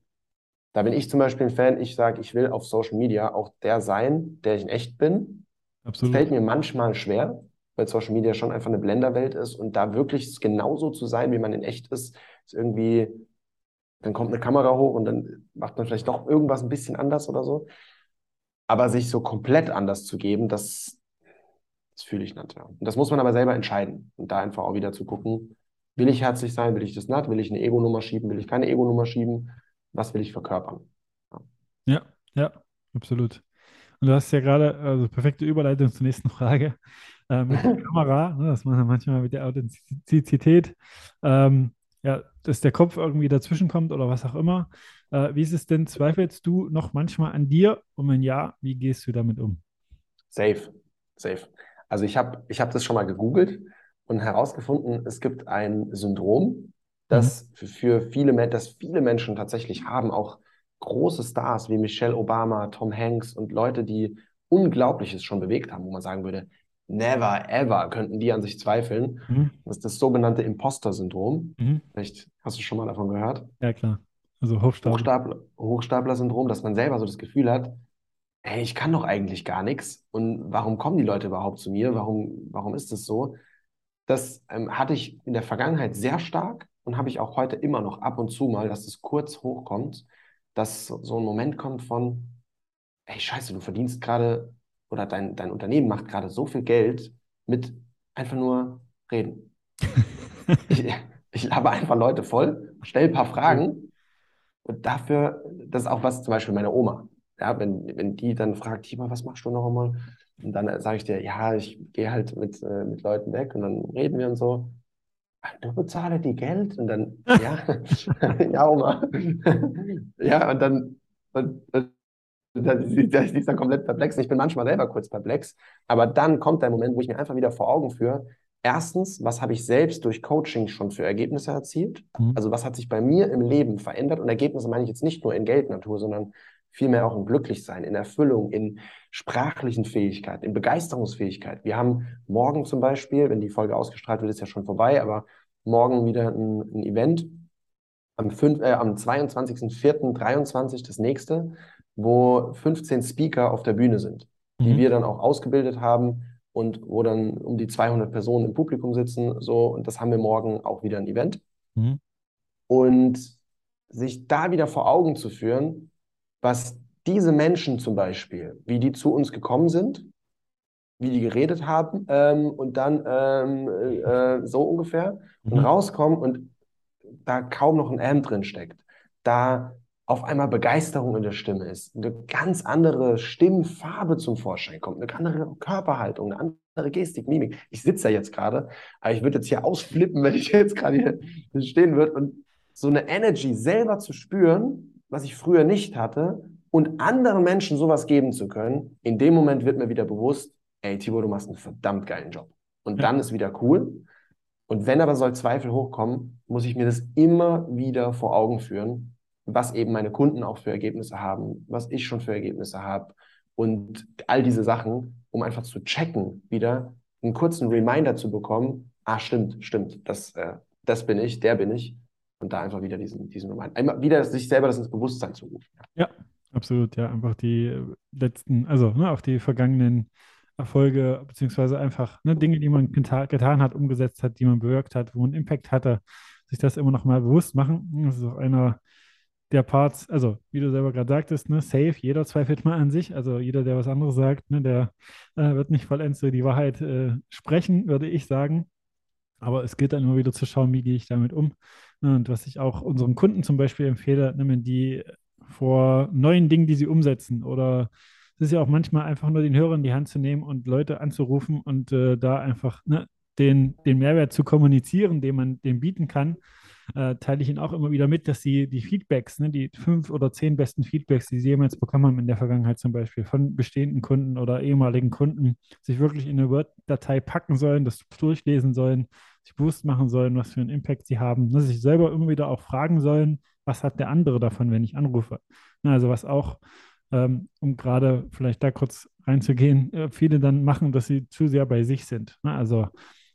Speaker 3: Da bin ich zum Beispiel ein Fan, ich sage, ich will auf Social Media auch der sein, der ich in echt bin. Absolut. Das fällt mir manchmal schwer, weil Social Media schon einfach eine Blenderwelt ist und da wirklich genauso zu sein, wie man in echt ist, ist irgendwie, dann kommt eine Kamera hoch und dann macht man vielleicht doch irgendwas ein bisschen anders oder so. Aber sich so komplett anders zu geben, das, das fühle ich nicht. Ja. Und das muss man aber selber entscheiden und da einfach auch wieder zu gucken, will ich herzlich sein, will ich das nicht, will ich eine Ego-Nummer schieben, will ich keine Ego-Nummer schieben, was will ich verkörpern.
Speaker 2: Ja, ja, absolut. Und du hast ja gerade, also perfekte Überleitung zur nächsten Frage, äh, mit der Kamera, ne, das man manchmal mit der Authentizität, ähm, ja, dass der Kopf irgendwie dazwischen kommt oder was auch immer. Äh, wie ist es denn, zweifelst du noch manchmal an dir? Und wenn ja, wie gehst du damit um?
Speaker 3: Safe, safe. Also ich habe ich hab das schon mal gegoogelt und herausgefunden, es gibt ein Syndrom, das mhm. für viele, das viele Menschen tatsächlich haben, auch große Stars wie Michelle Obama, Tom Hanks und Leute, die Unglaubliches schon bewegt haben, wo man sagen würde, never ever könnten die an sich zweifeln. Mhm. Das ist das sogenannte Imposter-Syndrom. Mhm. Vielleicht hast du schon mal davon gehört.
Speaker 2: Ja, klar. Also Hochstapler.
Speaker 3: Hochstapler, Hochstapler-Syndrom, dass man selber so das Gefühl hat, hey, ich kann doch eigentlich gar nichts. Und warum kommen die Leute überhaupt zu mir? Warum, warum ist das so? Das ähm, hatte ich in der Vergangenheit sehr stark und habe ich auch heute immer noch ab und zu mal, dass es kurz hochkommt dass so ein Moment kommt von, ey, scheiße, du verdienst gerade oder dein, dein Unternehmen macht gerade so viel Geld mit einfach nur reden. ich, ich labe einfach Leute voll, stelle ein paar Fragen und dafür, das ist auch was zum Beispiel meine Oma. Ja, wenn, wenn die dann fragt, Tima, was machst du noch einmal? Und dann sage ich dir, ja, ich gehe halt mit, äh, mit Leuten weg und dann reden wir und so du bezahle die Geld und dann, ja, ja, Oma. ja, und dann, und, und, dann ist dann komplett perplex. Ich bin manchmal selber kurz perplex, aber dann kommt der Moment, wo ich mir einfach wieder vor Augen führe, erstens, was habe ich selbst durch Coaching schon für Ergebnisse erzielt? Mhm. Also was hat sich bei mir im Leben verändert? Und Ergebnisse meine ich jetzt nicht nur in Geldnatur, sondern vielmehr auch im Glücklichsein, in Erfüllung, in sprachlichen Fähigkeit, in Begeisterungsfähigkeit. Wir haben morgen zum Beispiel, wenn die Folge ausgestrahlt wird, ist ja schon vorbei, aber morgen wieder ein, ein Event am, äh, am 22.04.23 das nächste, wo 15 Speaker auf der Bühne sind, die mhm. wir dann auch ausgebildet haben und wo dann um die 200 Personen im Publikum sitzen. So, und das haben wir morgen auch wieder ein Event. Mhm. Und sich da wieder vor Augen zu führen, was diese Menschen zum Beispiel, wie die zu uns gekommen sind, wie die geredet haben ähm, und dann ähm, äh, so ungefähr mhm. und rauskommen und da kaum noch ein M drin steckt, da auf einmal Begeisterung in der Stimme ist, eine ganz andere Stimmfarbe zum Vorschein kommt, eine andere Körperhaltung, eine andere Gestik, Mimik. Ich sitze ja jetzt gerade, aber ich würde jetzt hier ausflippen, wenn ich jetzt gerade hier stehen würde und so eine Energy selber zu spüren, was ich früher nicht hatte, und anderen Menschen sowas geben zu können, in dem Moment wird mir wieder bewusst, ey, Tibor, du machst einen verdammt geilen Job. Und ja. dann ist wieder cool. Und wenn aber soll Zweifel hochkommen, muss ich mir das immer wieder vor Augen führen, was eben meine Kunden auch für Ergebnisse haben, was ich schon für Ergebnisse habe und all diese Sachen, um einfach zu checken, wieder einen kurzen Reminder zu bekommen, ah, stimmt, stimmt, das, äh, das bin ich, der bin ich. Und da einfach wieder diesen, diesen Reminder, einmal wieder sich selber das ins Bewusstsein zu rufen.
Speaker 2: Ja, absolut, ja, einfach die letzten, also ne, auch die vergangenen Erfolge, beziehungsweise einfach ne, Dinge, die man geta getan hat, umgesetzt hat, die man bewirkt hat, wo man Impact hatte, sich das immer noch mal bewusst machen. Das ist auch einer der Parts, also wie du selber gerade sagtest, ne, safe, jeder zweifelt mal an sich, also jeder, der was anderes sagt, ne, der äh, wird nicht vollends so die Wahrheit äh, sprechen, würde ich sagen. Aber es gilt dann immer wieder zu schauen, wie gehe ich damit um. Ne, und was ich auch unseren Kunden zum Beispiel empfehle, ne, wenn die vor neuen Dingen, die sie umsetzen oder es ist ja auch manchmal einfach nur den Hörer in die Hand zu nehmen und Leute anzurufen und äh, da einfach ne, den, den Mehrwert zu kommunizieren, den man dem bieten kann, äh, teile ich ihnen auch immer wieder mit, dass sie die Feedbacks, ne, die fünf oder zehn besten Feedbacks, die sie jemals bekommen haben in der Vergangenheit zum Beispiel von bestehenden Kunden oder ehemaligen Kunden, sich wirklich in eine Word-Datei packen sollen, das durchlesen sollen, sich bewusst machen sollen, was für einen Impact sie haben, dass ne, sich selber immer wieder auch fragen sollen, was hat der andere davon, wenn ich anrufe. Na, also was auch, ähm, um gerade vielleicht da kurz reinzugehen, äh, viele dann machen, dass sie zu sehr bei sich sind. Na, also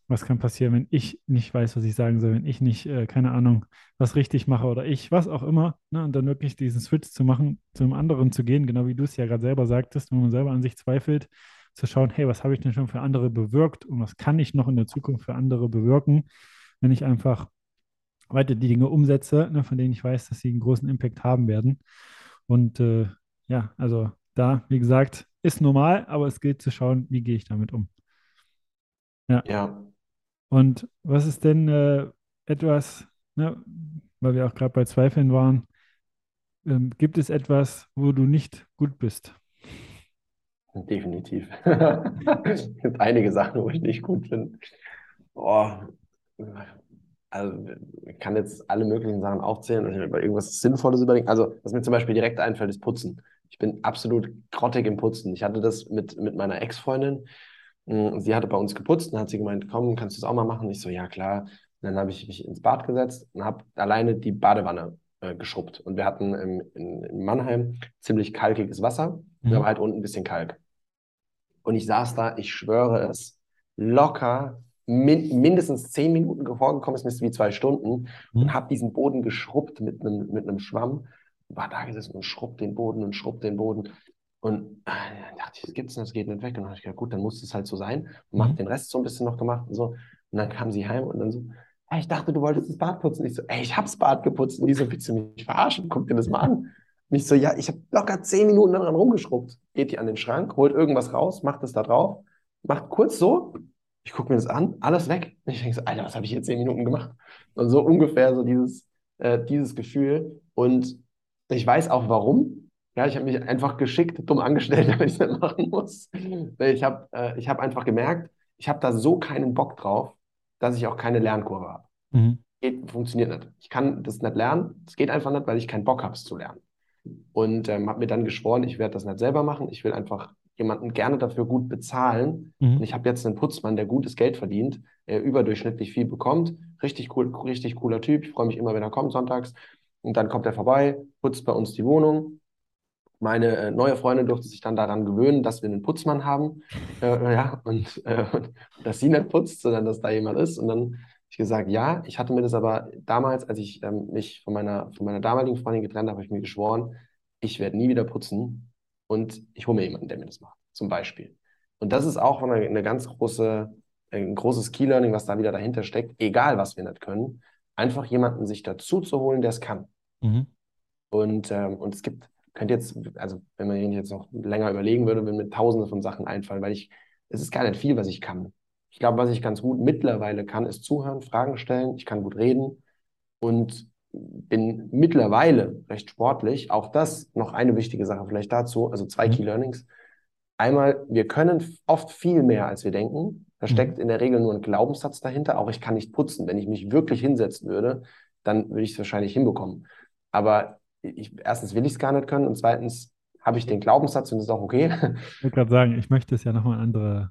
Speaker 2: was kann passieren, wenn ich nicht weiß, was ich sagen soll, wenn ich nicht, äh, keine Ahnung, was richtig mache oder ich, was auch immer, ne? und dann wirklich diesen Switch zu machen, zum anderen zu gehen, genau wie du es ja gerade selber sagtest, wenn man selber an sich zweifelt, zu schauen, hey, was habe ich denn schon für andere bewirkt und was kann ich noch in der Zukunft für andere bewirken, wenn ich einfach weiter die Dinge umsetze, ne, von denen ich weiß, dass sie einen großen Impact haben werden. Und äh, ja, also da, wie gesagt, ist normal, aber es gilt zu schauen, wie gehe ich damit um.
Speaker 3: Ja. ja.
Speaker 2: Und was ist denn äh, etwas, ne, weil wir auch gerade bei Zweifeln waren, ähm, gibt es etwas, wo du nicht gut bist?
Speaker 3: Definitiv. es gibt einige Sachen, wo ich nicht gut bin. Oh, also ich kann jetzt alle möglichen Sachen aufzählen und über irgendwas Sinnvolles überlegen. Also, was mir zum Beispiel direkt einfällt, ist Putzen. Ich bin absolut grottig im Putzen. Ich hatte das mit, mit meiner Ex-Freundin. Hm, sie hatte bei uns geputzt und hat sie gemeint, komm, kannst du es auch mal machen? Ich so, ja, klar. Und dann habe ich mich ins Bad gesetzt und habe alleine die Badewanne äh, geschrubbt. Und wir hatten im, in, in Mannheim ziemlich kalkiges Wasser, mhm. aber halt unten ein bisschen Kalk. Und ich saß da, ich schwöre es, locker min mindestens zehn Minuten vorgekommen ist, wie zwei Stunden mhm. und habe diesen Boden geschrubbt mit einem mit Schwamm. War da gesessen und schrubbt den Boden und schrubbt den Boden. Und äh, dann dachte ich, das gibt's nicht, das geht nicht weg. Und dann habe ich gedacht, gut, dann muss es halt so sein. Und mhm. habe den Rest so ein bisschen noch gemacht und so. Und dann kam sie heim und dann so, hey, ich dachte, du wolltest das Bad putzen. Ich so, ey, ich hab's Bad geputzt. Und die so, willst du mich verarschen? Guck dir das mal an. Und ich so, ja, ich habe locker zehn Minuten daran rumgeschrubbt. Geht die an den Schrank, holt irgendwas raus, macht es da drauf, macht kurz so. Ich gucke mir das an, alles weg. Und ich denke so, Alter, was habe ich hier zehn Minuten gemacht? Und so ungefähr so dieses, äh, dieses Gefühl. Und ich weiß auch warum, ja, ich habe mich einfach geschickt dumm angestellt, damit ich es nicht machen muss. Ich habe äh, hab einfach gemerkt, ich habe da so keinen Bock drauf, dass ich auch keine Lernkurve habe. Mhm. Geht, funktioniert nicht. Ich kann das nicht lernen. Es geht einfach nicht, weil ich keinen Bock habe, es zu lernen. Und ähm, habe mir dann geschworen, ich werde das nicht selber machen. Ich will einfach jemanden gerne dafür gut bezahlen. Mhm. Und ich habe jetzt einen Putzmann, der gutes Geld verdient, der überdurchschnittlich viel bekommt. Richtig cool, richtig cooler Typ. Ich freue mich immer, wenn er kommt sonntags. Und dann kommt er vorbei, putzt bei uns die Wohnung meine äh, neue Freundin durfte sich dann daran gewöhnen, dass wir einen Putzmann haben. Äh, ja, und äh, dass sie nicht putzt, sondern dass da jemand ist. Und dann habe ich gesagt, ja, ich hatte mir das aber damals, als ich ähm, mich von meiner, von meiner damaligen Freundin getrennt habe, habe ich mir geschworen, ich werde nie wieder putzen und ich hole mir jemanden, der mir das macht, zum Beispiel. Und das ist auch eine, eine ganz große, ein großes Key-Learning, was da wieder dahinter steckt, egal was wir nicht können, einfach jemanden sich dazu zu holen, der es kann. Mhm. Und, ähm, und es gibt könnte jetzt, also wenn man jetzt noch länger überlegen würde, würden mir tausende von Sachen einfallen, weil ich, es ist gar nicht viel, was ich kann. Ich glaube, was ich ganz gut mittlerweile kann, ist zuhören, Fragen stellen, ich kann gut reden und bin mittlerweile recht sportlich. Auch das noch eine wichtige Sache vielleicht dazu, also zwei mhm. Key Learnings. Einmal, wir können oft viel mehr, als wir denken. Da mhm. steckt in der Regel nur ein Glaubenssatz dahinter. Auch ich kann nicht putzen. Wenn ich mich wirklich hinsetzen würde, dann würde ich es wahrscheinlich hinbekommen. Aber ich, erstens will ich es gar nicht können und zweitens habe ich den Glaubenssatz und das ist auch okay.
Speaker 2: Ich wollte gerade sagen, ich möchte es ja nochmal andere.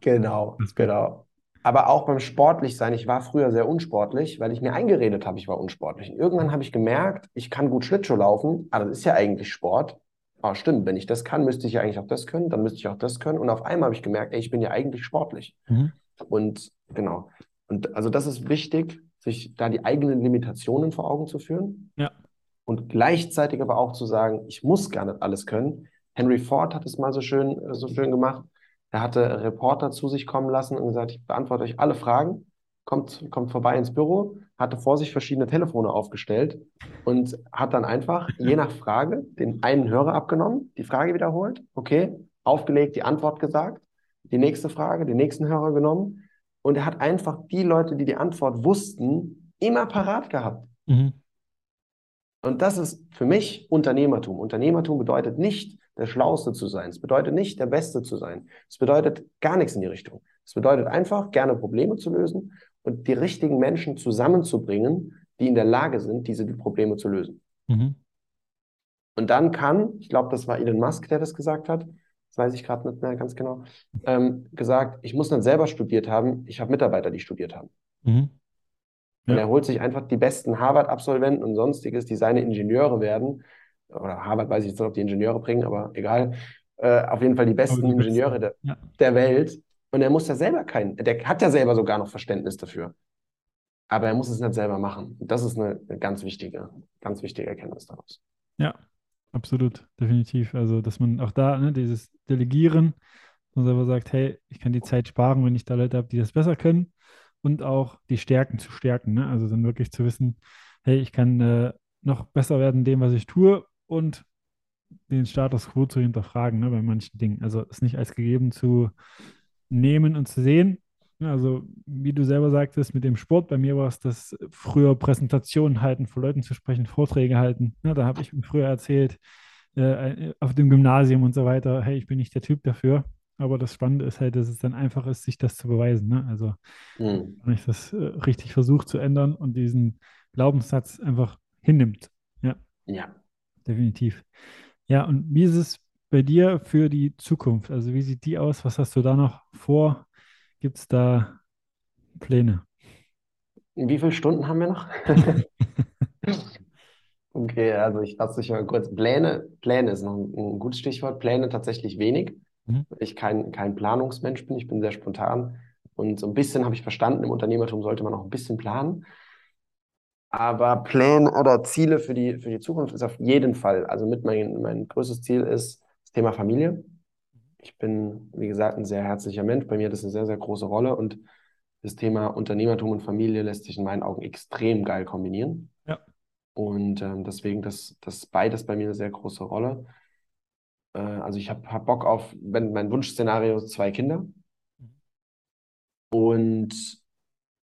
Speaker 3: Genau, genau. Aber auch beim Sportlichsein, ich war früher sehr unsportlich, weil ich mir eingeredet habe, ich war unsportlich. Und irgendwann habe ich gemerkt, ich kann gut Schlittschuh laufen, aber das ist ja eigentlich Sport. Ah, stimmt, wenn ich das kann, müsste ich ja eigentlich auch das können, dann müsste ich auch das können. Und auf einmal habe ich gemerkt, ey, ich bin ja eigentlich sportlich. Mhm. Und genau. Und also das ist wichtig, sich da die eigenen Limitationen vor Augen zu führen.
Speaker 2: Ja
Speaker 3: und gleichzeitig aber auch zu sagen, ich muss gar nicht alles können. Henry Ford hat es mal so schön, äh, so schön gemacht. Er hatte Reporter zu sich kommen lassen und gesagt, ich beantworte euch alle Fragen, kommt, kommt vorbei ins Büro, hatte vor sich verschiedene Telefone aufgestellt und hat dann einfach je nach Frage den einen Hörer abgenommen, die Frage wiederholt, okay, aufgelegt, die Antwort gesagt, die nächste Frage, den nächsten Hörer genommen, Und er hat einfach die Leute, die die Antwort wussten, immer parat gehabt. Mhm. Und das ist für mich Unternehmertum. Unternehmertum bedeutet nicht, der Schlauste zu sein. Es bedeutet nicht, der Beste zu sein. Es bedeutet gar nichts in die Richtung. Es bedeutet einfach, gerne Probleme zu lösen und die richtigen Menschen zusammenzubringen, die in der Lage sind, diese Probleme zu lösen. Mhm. Und dann kann, ich glaube, das war Elon Musk, der das gesagt hat, das weiß ich gerade nicht mehr ganz genau, ähm, gesagt, ich muss nicht selber studiert haben, ich habe Mitarbeiter, die studiert haben. Mhm. Ja. Und er holt sich einfach die besten Harvard-Absolventen und sonstiges, die seine Ingenieure werden. Oder Harvard weiß ich jetzt nicht, ob die Ingenieure bringen, aber egal. Äh, auf jeden Fall die besten die Ingenieure der, ja. der Welt. Und er muss ja selber kein, der hat ja selber sogar noch Verständnis dafür. Aber er muss es nicht selber machen. Und das ist eine, eine ganz wichtige, ganz wichtige Erkenntnis daraus.
Speaker 2: Ja, absolut, definitiv. Also, dass man auch da, ne, dieses Delegieren, man selber sagt, hey, ich kann die Zeit sparen, wenn ich da Leute habe, die das besser können und auch die Stärken zu stärken. Ne? Also dann wirklich zu wissen, hey, ich kann äh, noch besser werden in dem, was ich tue und den Status quo zu hinterfragen ne, bei manchen Dingen. Also es nicht als gegeben zu nehmen und zu sehen. Also wie du selber sagtest, mit dem Sport, bei mir war es das früher Präsentationen halten, vor Leuten zu sprechen, Vorträge halten. Ja, da habe ich früher erzählt, äh, auf dem Gymnasium und so weiter, hey, ich bin nicht der Typ dafür. Aber das Spannende ist halt, dass es dann einfach ist, sich das zu beweisen. Ne? Also, mhm. wenn ich das äh, richtig versuche zu ändern und diesen Glaubenssatz einfach hinnimmt. Ja.
Speaker 3: Ja.
Speaker 2: Definitiv. Ja, und wie ist es bei dir für die Zukunft? Also, wie sieht die aus? Was hast du da noch vor? Gibt es da Pläne?
Speaker 3: Wie viele Stunden haben wir noch? okay, also ich fasse dich mal kurz. Pläne, Pläne ist noch ein, ein gutes Stichwort. Pläne tatsächlich wenig mhm. ich kein, kein Planungsmensch bin. Ich bin sehr spontan. Und so ein bisschen habe ich verstanden, im Unternehmertum sollte man auch ein bisschen planen. Aber Pläne oder Ziele für die, für die Zukunft ist auf jeden Fall. Also mit mein, mein größtes Ziel ist das Thema Familie. Ich bin, wie gesagt, ein sehr herzlicher Mensch. Bei mir hat das eine sehr, sehr große Rolle. Und das Thema Unternehmertum und Familie lässt sich in meinen Augen extrem geil kombinieren.
Speaker 2: Ja.
Speaker 3: Und ähm, deswegen, das, das beides bei mir eine sehr große Rolle. Äh, also ich habe hab Bock auf, wenn mein Wunschszenario zwei Kinder. Und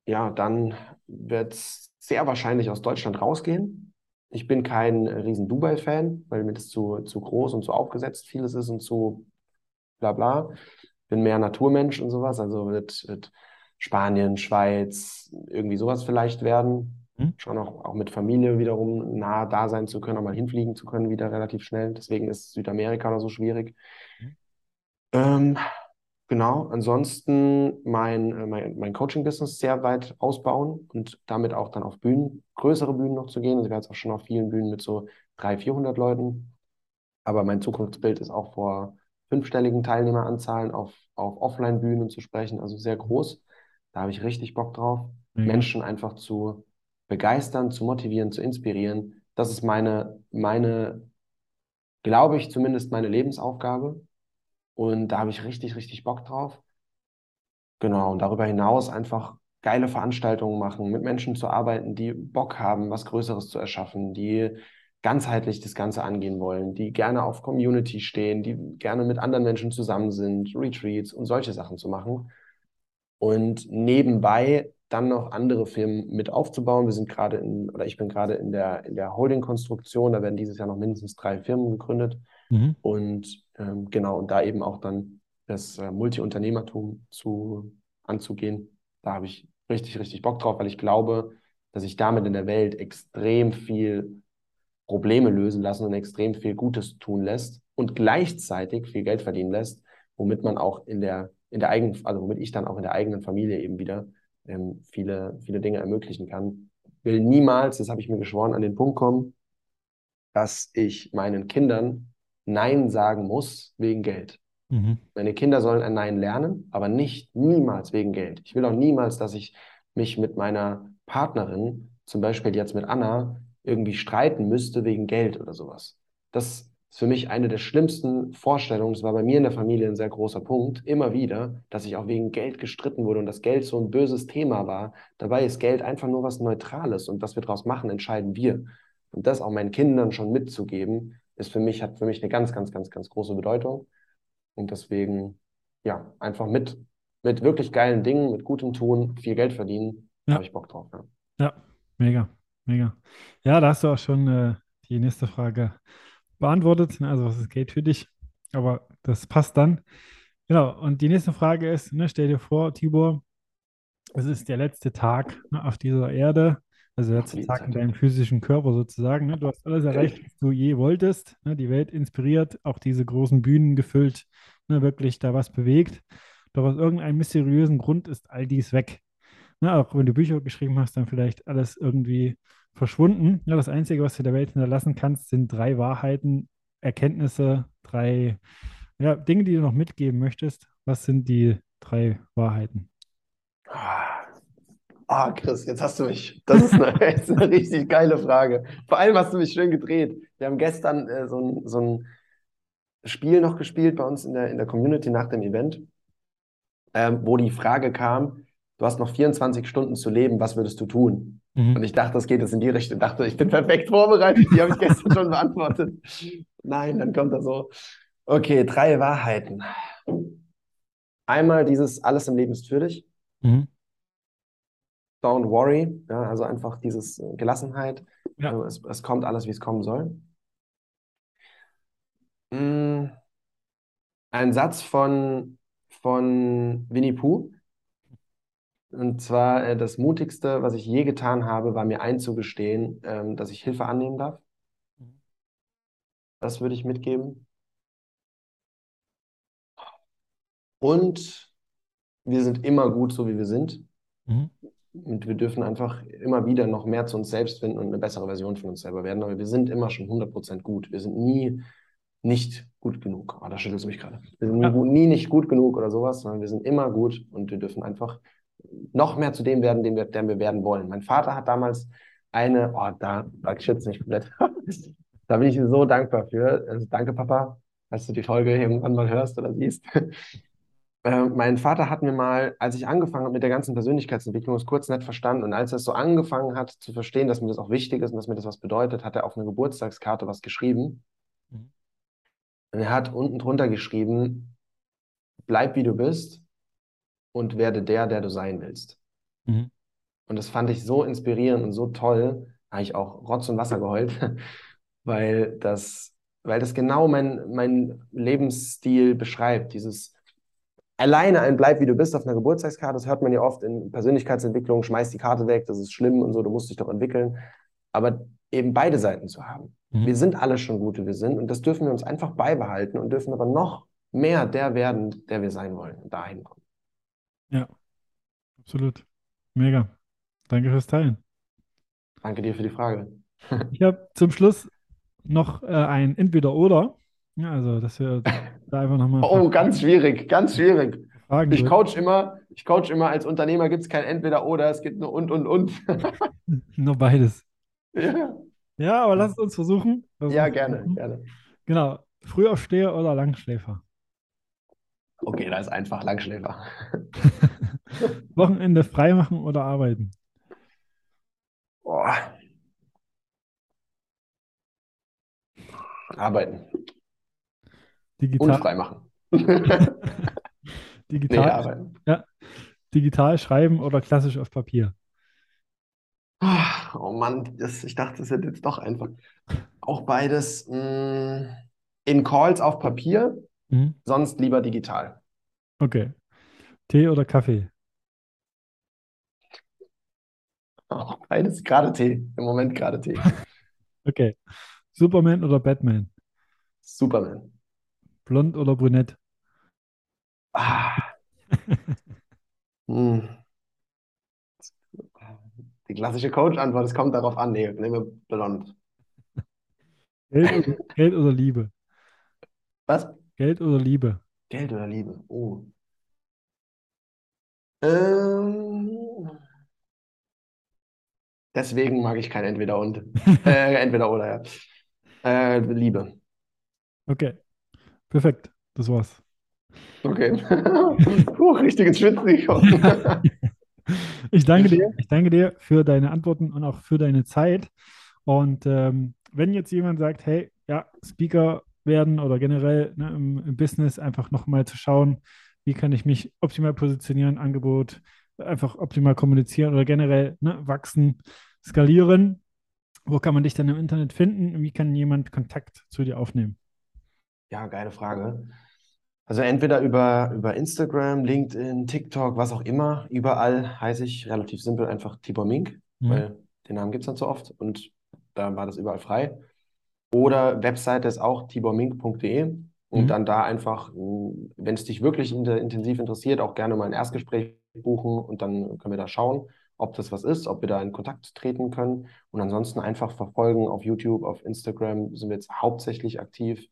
Speaker 3: ja, dann wird es sehr wahrscheinlich aus Deutschland rausgehen. Ich bin kein riesen Dubai-Fan, weil mir das zu, zu groß und zu aufgesetzt vieles ist und zu bla bla. Bin mehr Naturmensch und sowas, also wird, wird Spanien, Schweiz, irgendwie sowas vielleicht werden. Hm? Schon auch, auch mit Familie wiederum nah da sein zu können, auch mal hinfliegen zu können, wieder relativ schnell. Deswegen ist Südamerika noch so schwierig. Hm? Ähm, genau, ansonsten mein, äh, mein, mein Coaching-Business sehr weit ausbauen und damit auch dann auf Bühnen, größere Bühnen noch zu gehen. Also ich war jetzt auch schon auf vielen Bühnen mit so 300, 400 Leuten. Aber mein Zukunftsbild ist auch vor fünfstelligen Teilnehmeranzahlen auf, auf Offline-Bühnen zu sprechen, also sehr groß. Da habe ich richtig Bock drauf, mhm. Menschen einfach zu begeistern, zu motivieren, zu inspirieren. Das ist meine, meine, glaube ich, zumindest meine Lebensaufgabe. Und da habe ich richtig, richtig Bock drauf. Genau, und darüber hinaus einfach geile Veranstaltungen machen, mit Menschen zu arbeiten, die Bock haben, was Größeres zu erschaffen, die ganzheitlich das Ganze angehen wollen, die gerne auf Community stehen, die gerne mit anderen Menschen zusammen sind, Retreats und solche Sachen zu machen. Und nebenbei dann noch andere Firmen mit aufzubauen. Wir sind gerade in, oder ich bin gerade in der, in der Holding-Konstruktion, da werden dieses Jahr noch mindestens drei Firmen gegründet. Mhm. Und ähm, genau, und da eben auch dann das äh, Multi-Unternehmertum zu, anzugehen. Da habe ich richtig, richtig Bock drauf, weil ich glaube, dass ich damit in der Welt extrem viel Probleme lösen lassen und extrem viel Gutes tun lässt und gleichzeitig viel Geld verdienen lässt, womit man auch in der, in der eigenen, also womit ich dann auch in der eigenen Familie eben wieder ähm, viele, viele Dinge ermöglichen kann. Will niemals, das habe ich mir geschworen, an den Punkt kommen, dass ich meinen Kindern Nein sagen muss wegen Geld. Mhm. Meine Kinder sollen ein Nein lernen, aber nicht niemals wegen Geld. Ich will auch niemals, dass ich mich mit meiner Partnerin, zum Beispiel jetzt mit Anna, irgendwie streiten müsste wegen Geld oder sowas. Das ist für mich eine der schlimmsten Vorstellungen. Das war bei mir in der Familie ein sehr großer Punkt, immer wieder, dass ich auch wegen Geld gestritten wurde und das Geld so ein böses Thema war. Dabei ist Geld einfach nur was Neutrales und was wir daraus machen, entscheiden wir. Und das auch meinen Kindern schon mitzugeben, ist für mich, hat für mich eine ganz, ganz, ganz, ganz große Bedeutung. Und deswegen, ja, einfach mit mit wirklich geilen Dingen, mit gutem Tun, viel Geld verdienen,
Speaker 2: Ja.
Speaker 3: habe ich Bock drauf. Ja.
Speaker 2: Ja, mega, mega. Ja, da hast du auch schon äh, die nächste Frage beantwortet. ne, Also, was ist Geld für dich? Aber das passt dann. Genau. Und die nächste Frage ist, ne, stell dir vor, Tibor, es ist der letzte Tag ne, auf dieser Erde, also der letzte Tag in deinem physischen Körper sozusagen. Ne? Du hast alles erreicht, was du je wolltest. Ne? Die Welt inspiriert, auch diese großen Bühnen gefüllt, ne? wirklich da was bewegt. Doch aus irgendeinem mysteriösen Grund ist all dies weg. Ne? Auch wenn du Bücher geschrieben hast, dann vielleicht alles irgendwie verschwunden. Ja, das Einzige, was du der Welt hinterlassen kannst, sind drei Wahrheiten, Erkenntnisse, drei ja, Dinge, die du noch mitgeben möchtest. Was sind die drei Wahrheiten?
Speaker 3: Ah, Chris, jetzt hast du mich. Das ist eine, ist eine richtig geile Frage. Vor allem hast du mich schön gedreht. Wir haben gestern äh, so ein, so ein Spiel noch gespielt bei uns in der, in der Community nach dem Event, ähm, wo die Frage kam, du hast noch 24 Stunden zu leben, was würdest du tun? Und ich dachte, das geht jetzt in die Richtung. Ich dachte, ich bin perfekt vorbereitet. Die habe ich gestern schon beantwortet. Nein, dann kommt er so. Okay, drei Wahrheiten. Einmal dieses Alles im Leben ist für dich.
Speaker 2: Mhm.
Speaker 3: Don't worry. Ja, also einfach dieses äh, Gelassenheit.
Speaker 2: Ja.
Speaker 3: Also es, es kommt alles, wie es kommen soll. Mm, Ein Satz von, von Winnie Pooh. Und zwar, äh, das Mutigste, was ich je getan habe, war mir einzugestehen, ähm, dass ich Hilfe annehmen darf. Das würde ich mitgeben. Und wir sind immer gut, so wie wir sind.
Speaker 2: Mhm.
Speaker 3: Und wir dürfen einfach immer wieder noch mehr zu uns selbst finden und eine bessere Version von uns selber werden. Aber wir sind immer schon 100% gut. Wir sind nie nicht gut genug. Oh, da schüttelst du mich gerade. Wir sind nie,
Speaker 2: Ja.
Speaker 3: gut, nie nicht gut genug oder sowas, sondern wir sind immer gut und wir dürfen einfach noch mehr zu dem werden, den wir, der wir werden wollen. Mein Vater hat damals eine, oh, da, da schützt mich komplett. Da bin ich so dankbar für. Also danke, Papa, dass du die Folge irgendwann mal hörst oder siehst. Äh, mein Vater hat mir mal, als ich angefangen habe mit der ganzen Persönlichkeitsentwicklung, es kurz nicht verstanden. Und als er es so angefangen hat zu verstehen, dass mir das auch wichtig ist und dass mir das was bedeutet, hat er auf eine Geburtstagskarte was geschrieben.
Speaker 2: Mhm.
Speaker 3: Und er hat unten drunter geschrieben, bleib wie du bist und werde der, der du sein willst.
Speaker 2: Mhm.
Speaker 3: Und das fand ich so inspirierend und so toll, habe ich auch Rotz und Wasser geheult, weil das, weil das genau mein, mein Lebensstil beschreibt. Dieses alleine ein Bleib wie du bist auf einer Geburtstagskarte, das hört man ja oft in Persönlichkeitsentwicklung, schmeiß die Karte weg, das ist schlimm und so, du musst dich doch entwickeln. Aber eben beide Seiten zu haben.
Speaker 2: Mhm.
Speaker 3: Wir sind alle schon gut, wie wir sind und das dürfen wir uns einfach beibehalten und dürfen aber noch mehr der werden, der wir sein wollen und dahin kommen.
Speaker 2: Ja, absolut. Mega. Danke fürs Teilen.
Speaker 3: Danke dir für die Frage.
Speaker 2: Ich habe zum Schluss noch äh, ein Entweder-Oder. Ja, also, dass wir da einfach nochmal
Speaker 3: Oh, ganz schwierig, ganz schwierig.
Speaker 2: Fragen
Speaker 3: Ich coach immer, ich coach immer, als Unternehmer gibt es kein Entweder-Oder, es gibt nur und und und.
Speaker 2: Nur beides.
Speaker 3: Ja,
Speaker 2: Ja, aber lass es uns versuchen. Lass
Speaker 3: ja, gerne,
Speaker 2: versuchen.
Speaker 3: gerne.
Speaker 2: Genau. Frühaufsteher oder Langschläfer?
Speaker 3: Okay, da ist einfach Langschläfer.
Speaker 2: Wochenende freimachen oder arbeiten?
Speaker 3: Boah. Arbeiten und
Speaker 2: Digital,
Speaker 3: frei machen. Nee,
Speaker 2: digital,
Speaker 3: arbeiten.
Speaker 2: digital schreiben oder klassisch auf Papier?
Speaker 3: Oh Mann, das, ich dachte, das wird jetzt doch einfach. Auch beides mh, in Calls auf Papier,
Speaker 2: Mhm.
Speaker 3: sonst lieber digital.
Speaker 2: Okay. Tee oder Kaffee?
Speaker 3: Auch beides gerade Tee. Im Moment gerade Tee.
Speaker 2: Okay. Superman oder Batman?
Speaker 3: Superman.
Speaker 2: Blond oder brünett?
Speaker 3: Ah. Hm. Die klassische Coach-Antwort, es kommt darauf an. Nee, nehmen wir blond.
Speaker 2: Geld oder, Geld oder Liebe?
Speaker 3: Was?
Speaker 2: Geld oder Liebe?
Speaker 3: Geld oder Liebe? Oh. Ähm, deswegen mag ich kein Entweder und. Äh, entweder oder, ja. Äh, Liebe.
Speaker 2: Okay. Perfekt. Das war's.
Speaker 3: Okay. Puh, richtig ins Schwitzen gekommen.
Speaker 2: Ich danke dir. Ich danke dir für deine Antworten und auch für deine Zeit. Und ähm, wenn jetzt jemand sagt, hey, ja, Speaker werden oder generell ne, im, im Business einfach nochmal zu schauen, wie kann ich mich optimal positionieren, Angebot einfach optimal kommunizieren oder generell ne, wachsen, skalieren. Wo kann man dich dann im Internet finden? Wie kann jemand Kontakt zu dir aufnehmen?
Speaker 3: Ja, geile Frage. Also entweder über, über Instagram, LinkedIn, TikTok, was auch immer. Überall heiße ich relativ simpel einfach Tibor Mink, mhm. weil den Namen gibt es nicht so oft und da war das überall frei. Oder Webseite ist auch tibormink.de und mhm. dann da einfach, wenn es dich wirklich intensiv interessiert, auch gerne mal ein Erstgespräch buchen und dann können wir da schauen, ob das was ist, ob wir da in Kontakt treten können. Und ansonsten einfach verfolgen auf YouTube, auf Instagram sind wir jetzt hauptsächlich aktiv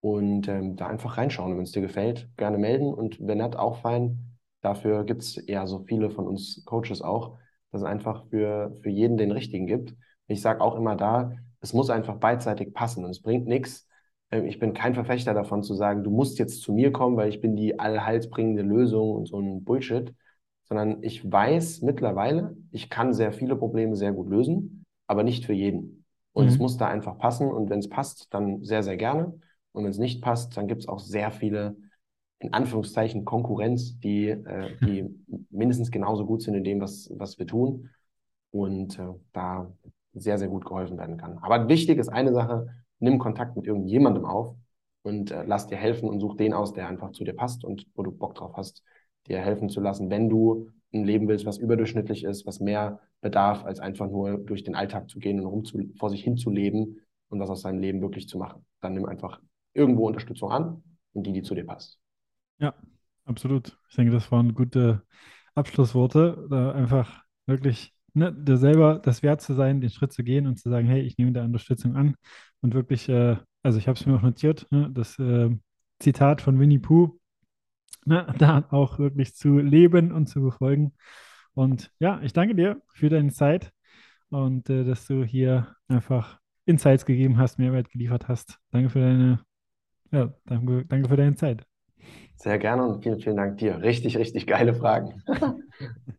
Speaker 3: und ähm, da einfach reinschauen. Wenn es dir gefällt, gerne melden und wenn nicht, auch fein. Dafür gibt es ja so viele von uns Coaches auch, dass es einfach für, für jeden den richtigen gibt. Ich sage auch immer da, es muss einfach beidseitig passen und es bringt nichts. Ähm, ich bin kein Verfechter davon zu sagen, du musst jetzt zu mir kommen, weil ich bin die allheilsbringende Lösung und so ein Bullshit, sondern ich weiß mittlerweile, ich kann sehr viele Probleme sehr gut lösen, aber nicht für jeden. Und mhm. es muss da einfach passen und wenn es passt, dann sehr, sehr gerne. Und wenn es nicht passt, dann gibt es auch sehr viele, in Anführungszeichen, Konkurrenz, die, äh, die mindestens genauso gut sind in dem, was, was wir tun. Und äh, da sehr, sehr gut geholfen werden kann. Aber wichtig ist eine Sache, nimm Kontakt mit irgendjemandem auf und äh, lass dir helfen und such den aus, der einfach zu dir passt und wo du Bock drauf hast, dir helfen zu lassen, wenn du ein Leben willst, was überdurchschnittlich ist, was mehr bedarf, als einfach nur durch den Alltag zu gehen und rum zu, vor sich hin zu leben und was aus seinem Leben wirklich zu machen. Dann nimm einfach irgendwo Unterstützung an und die, die zu dir passt.
Speaker 2: Ja, absolut. Ich denke, das waren gute Abschlussworte. Da einfach wirklich ne, dir selber das wert zu sein, den Schritt zu gehen und zu sagen, hey, ich nehme da Unterstützung an und wirklich, äh, also ich habe es mir auch notiert, ne, das äh, Zitat von Winnie Pooh, ne, da auch wirklich zu leben und zu befolgen. Und ja, ich danke dir für deine Zeit und äh, dass du hier einfach Insights gegeben hast, Mehrwert geliefert hast. Danke für deine, ja, danke, danke für deine Zeit.
Speaker 3: Sehr gerne und vielen, vielen Dank dir. Richtig, richtig geile Fragen.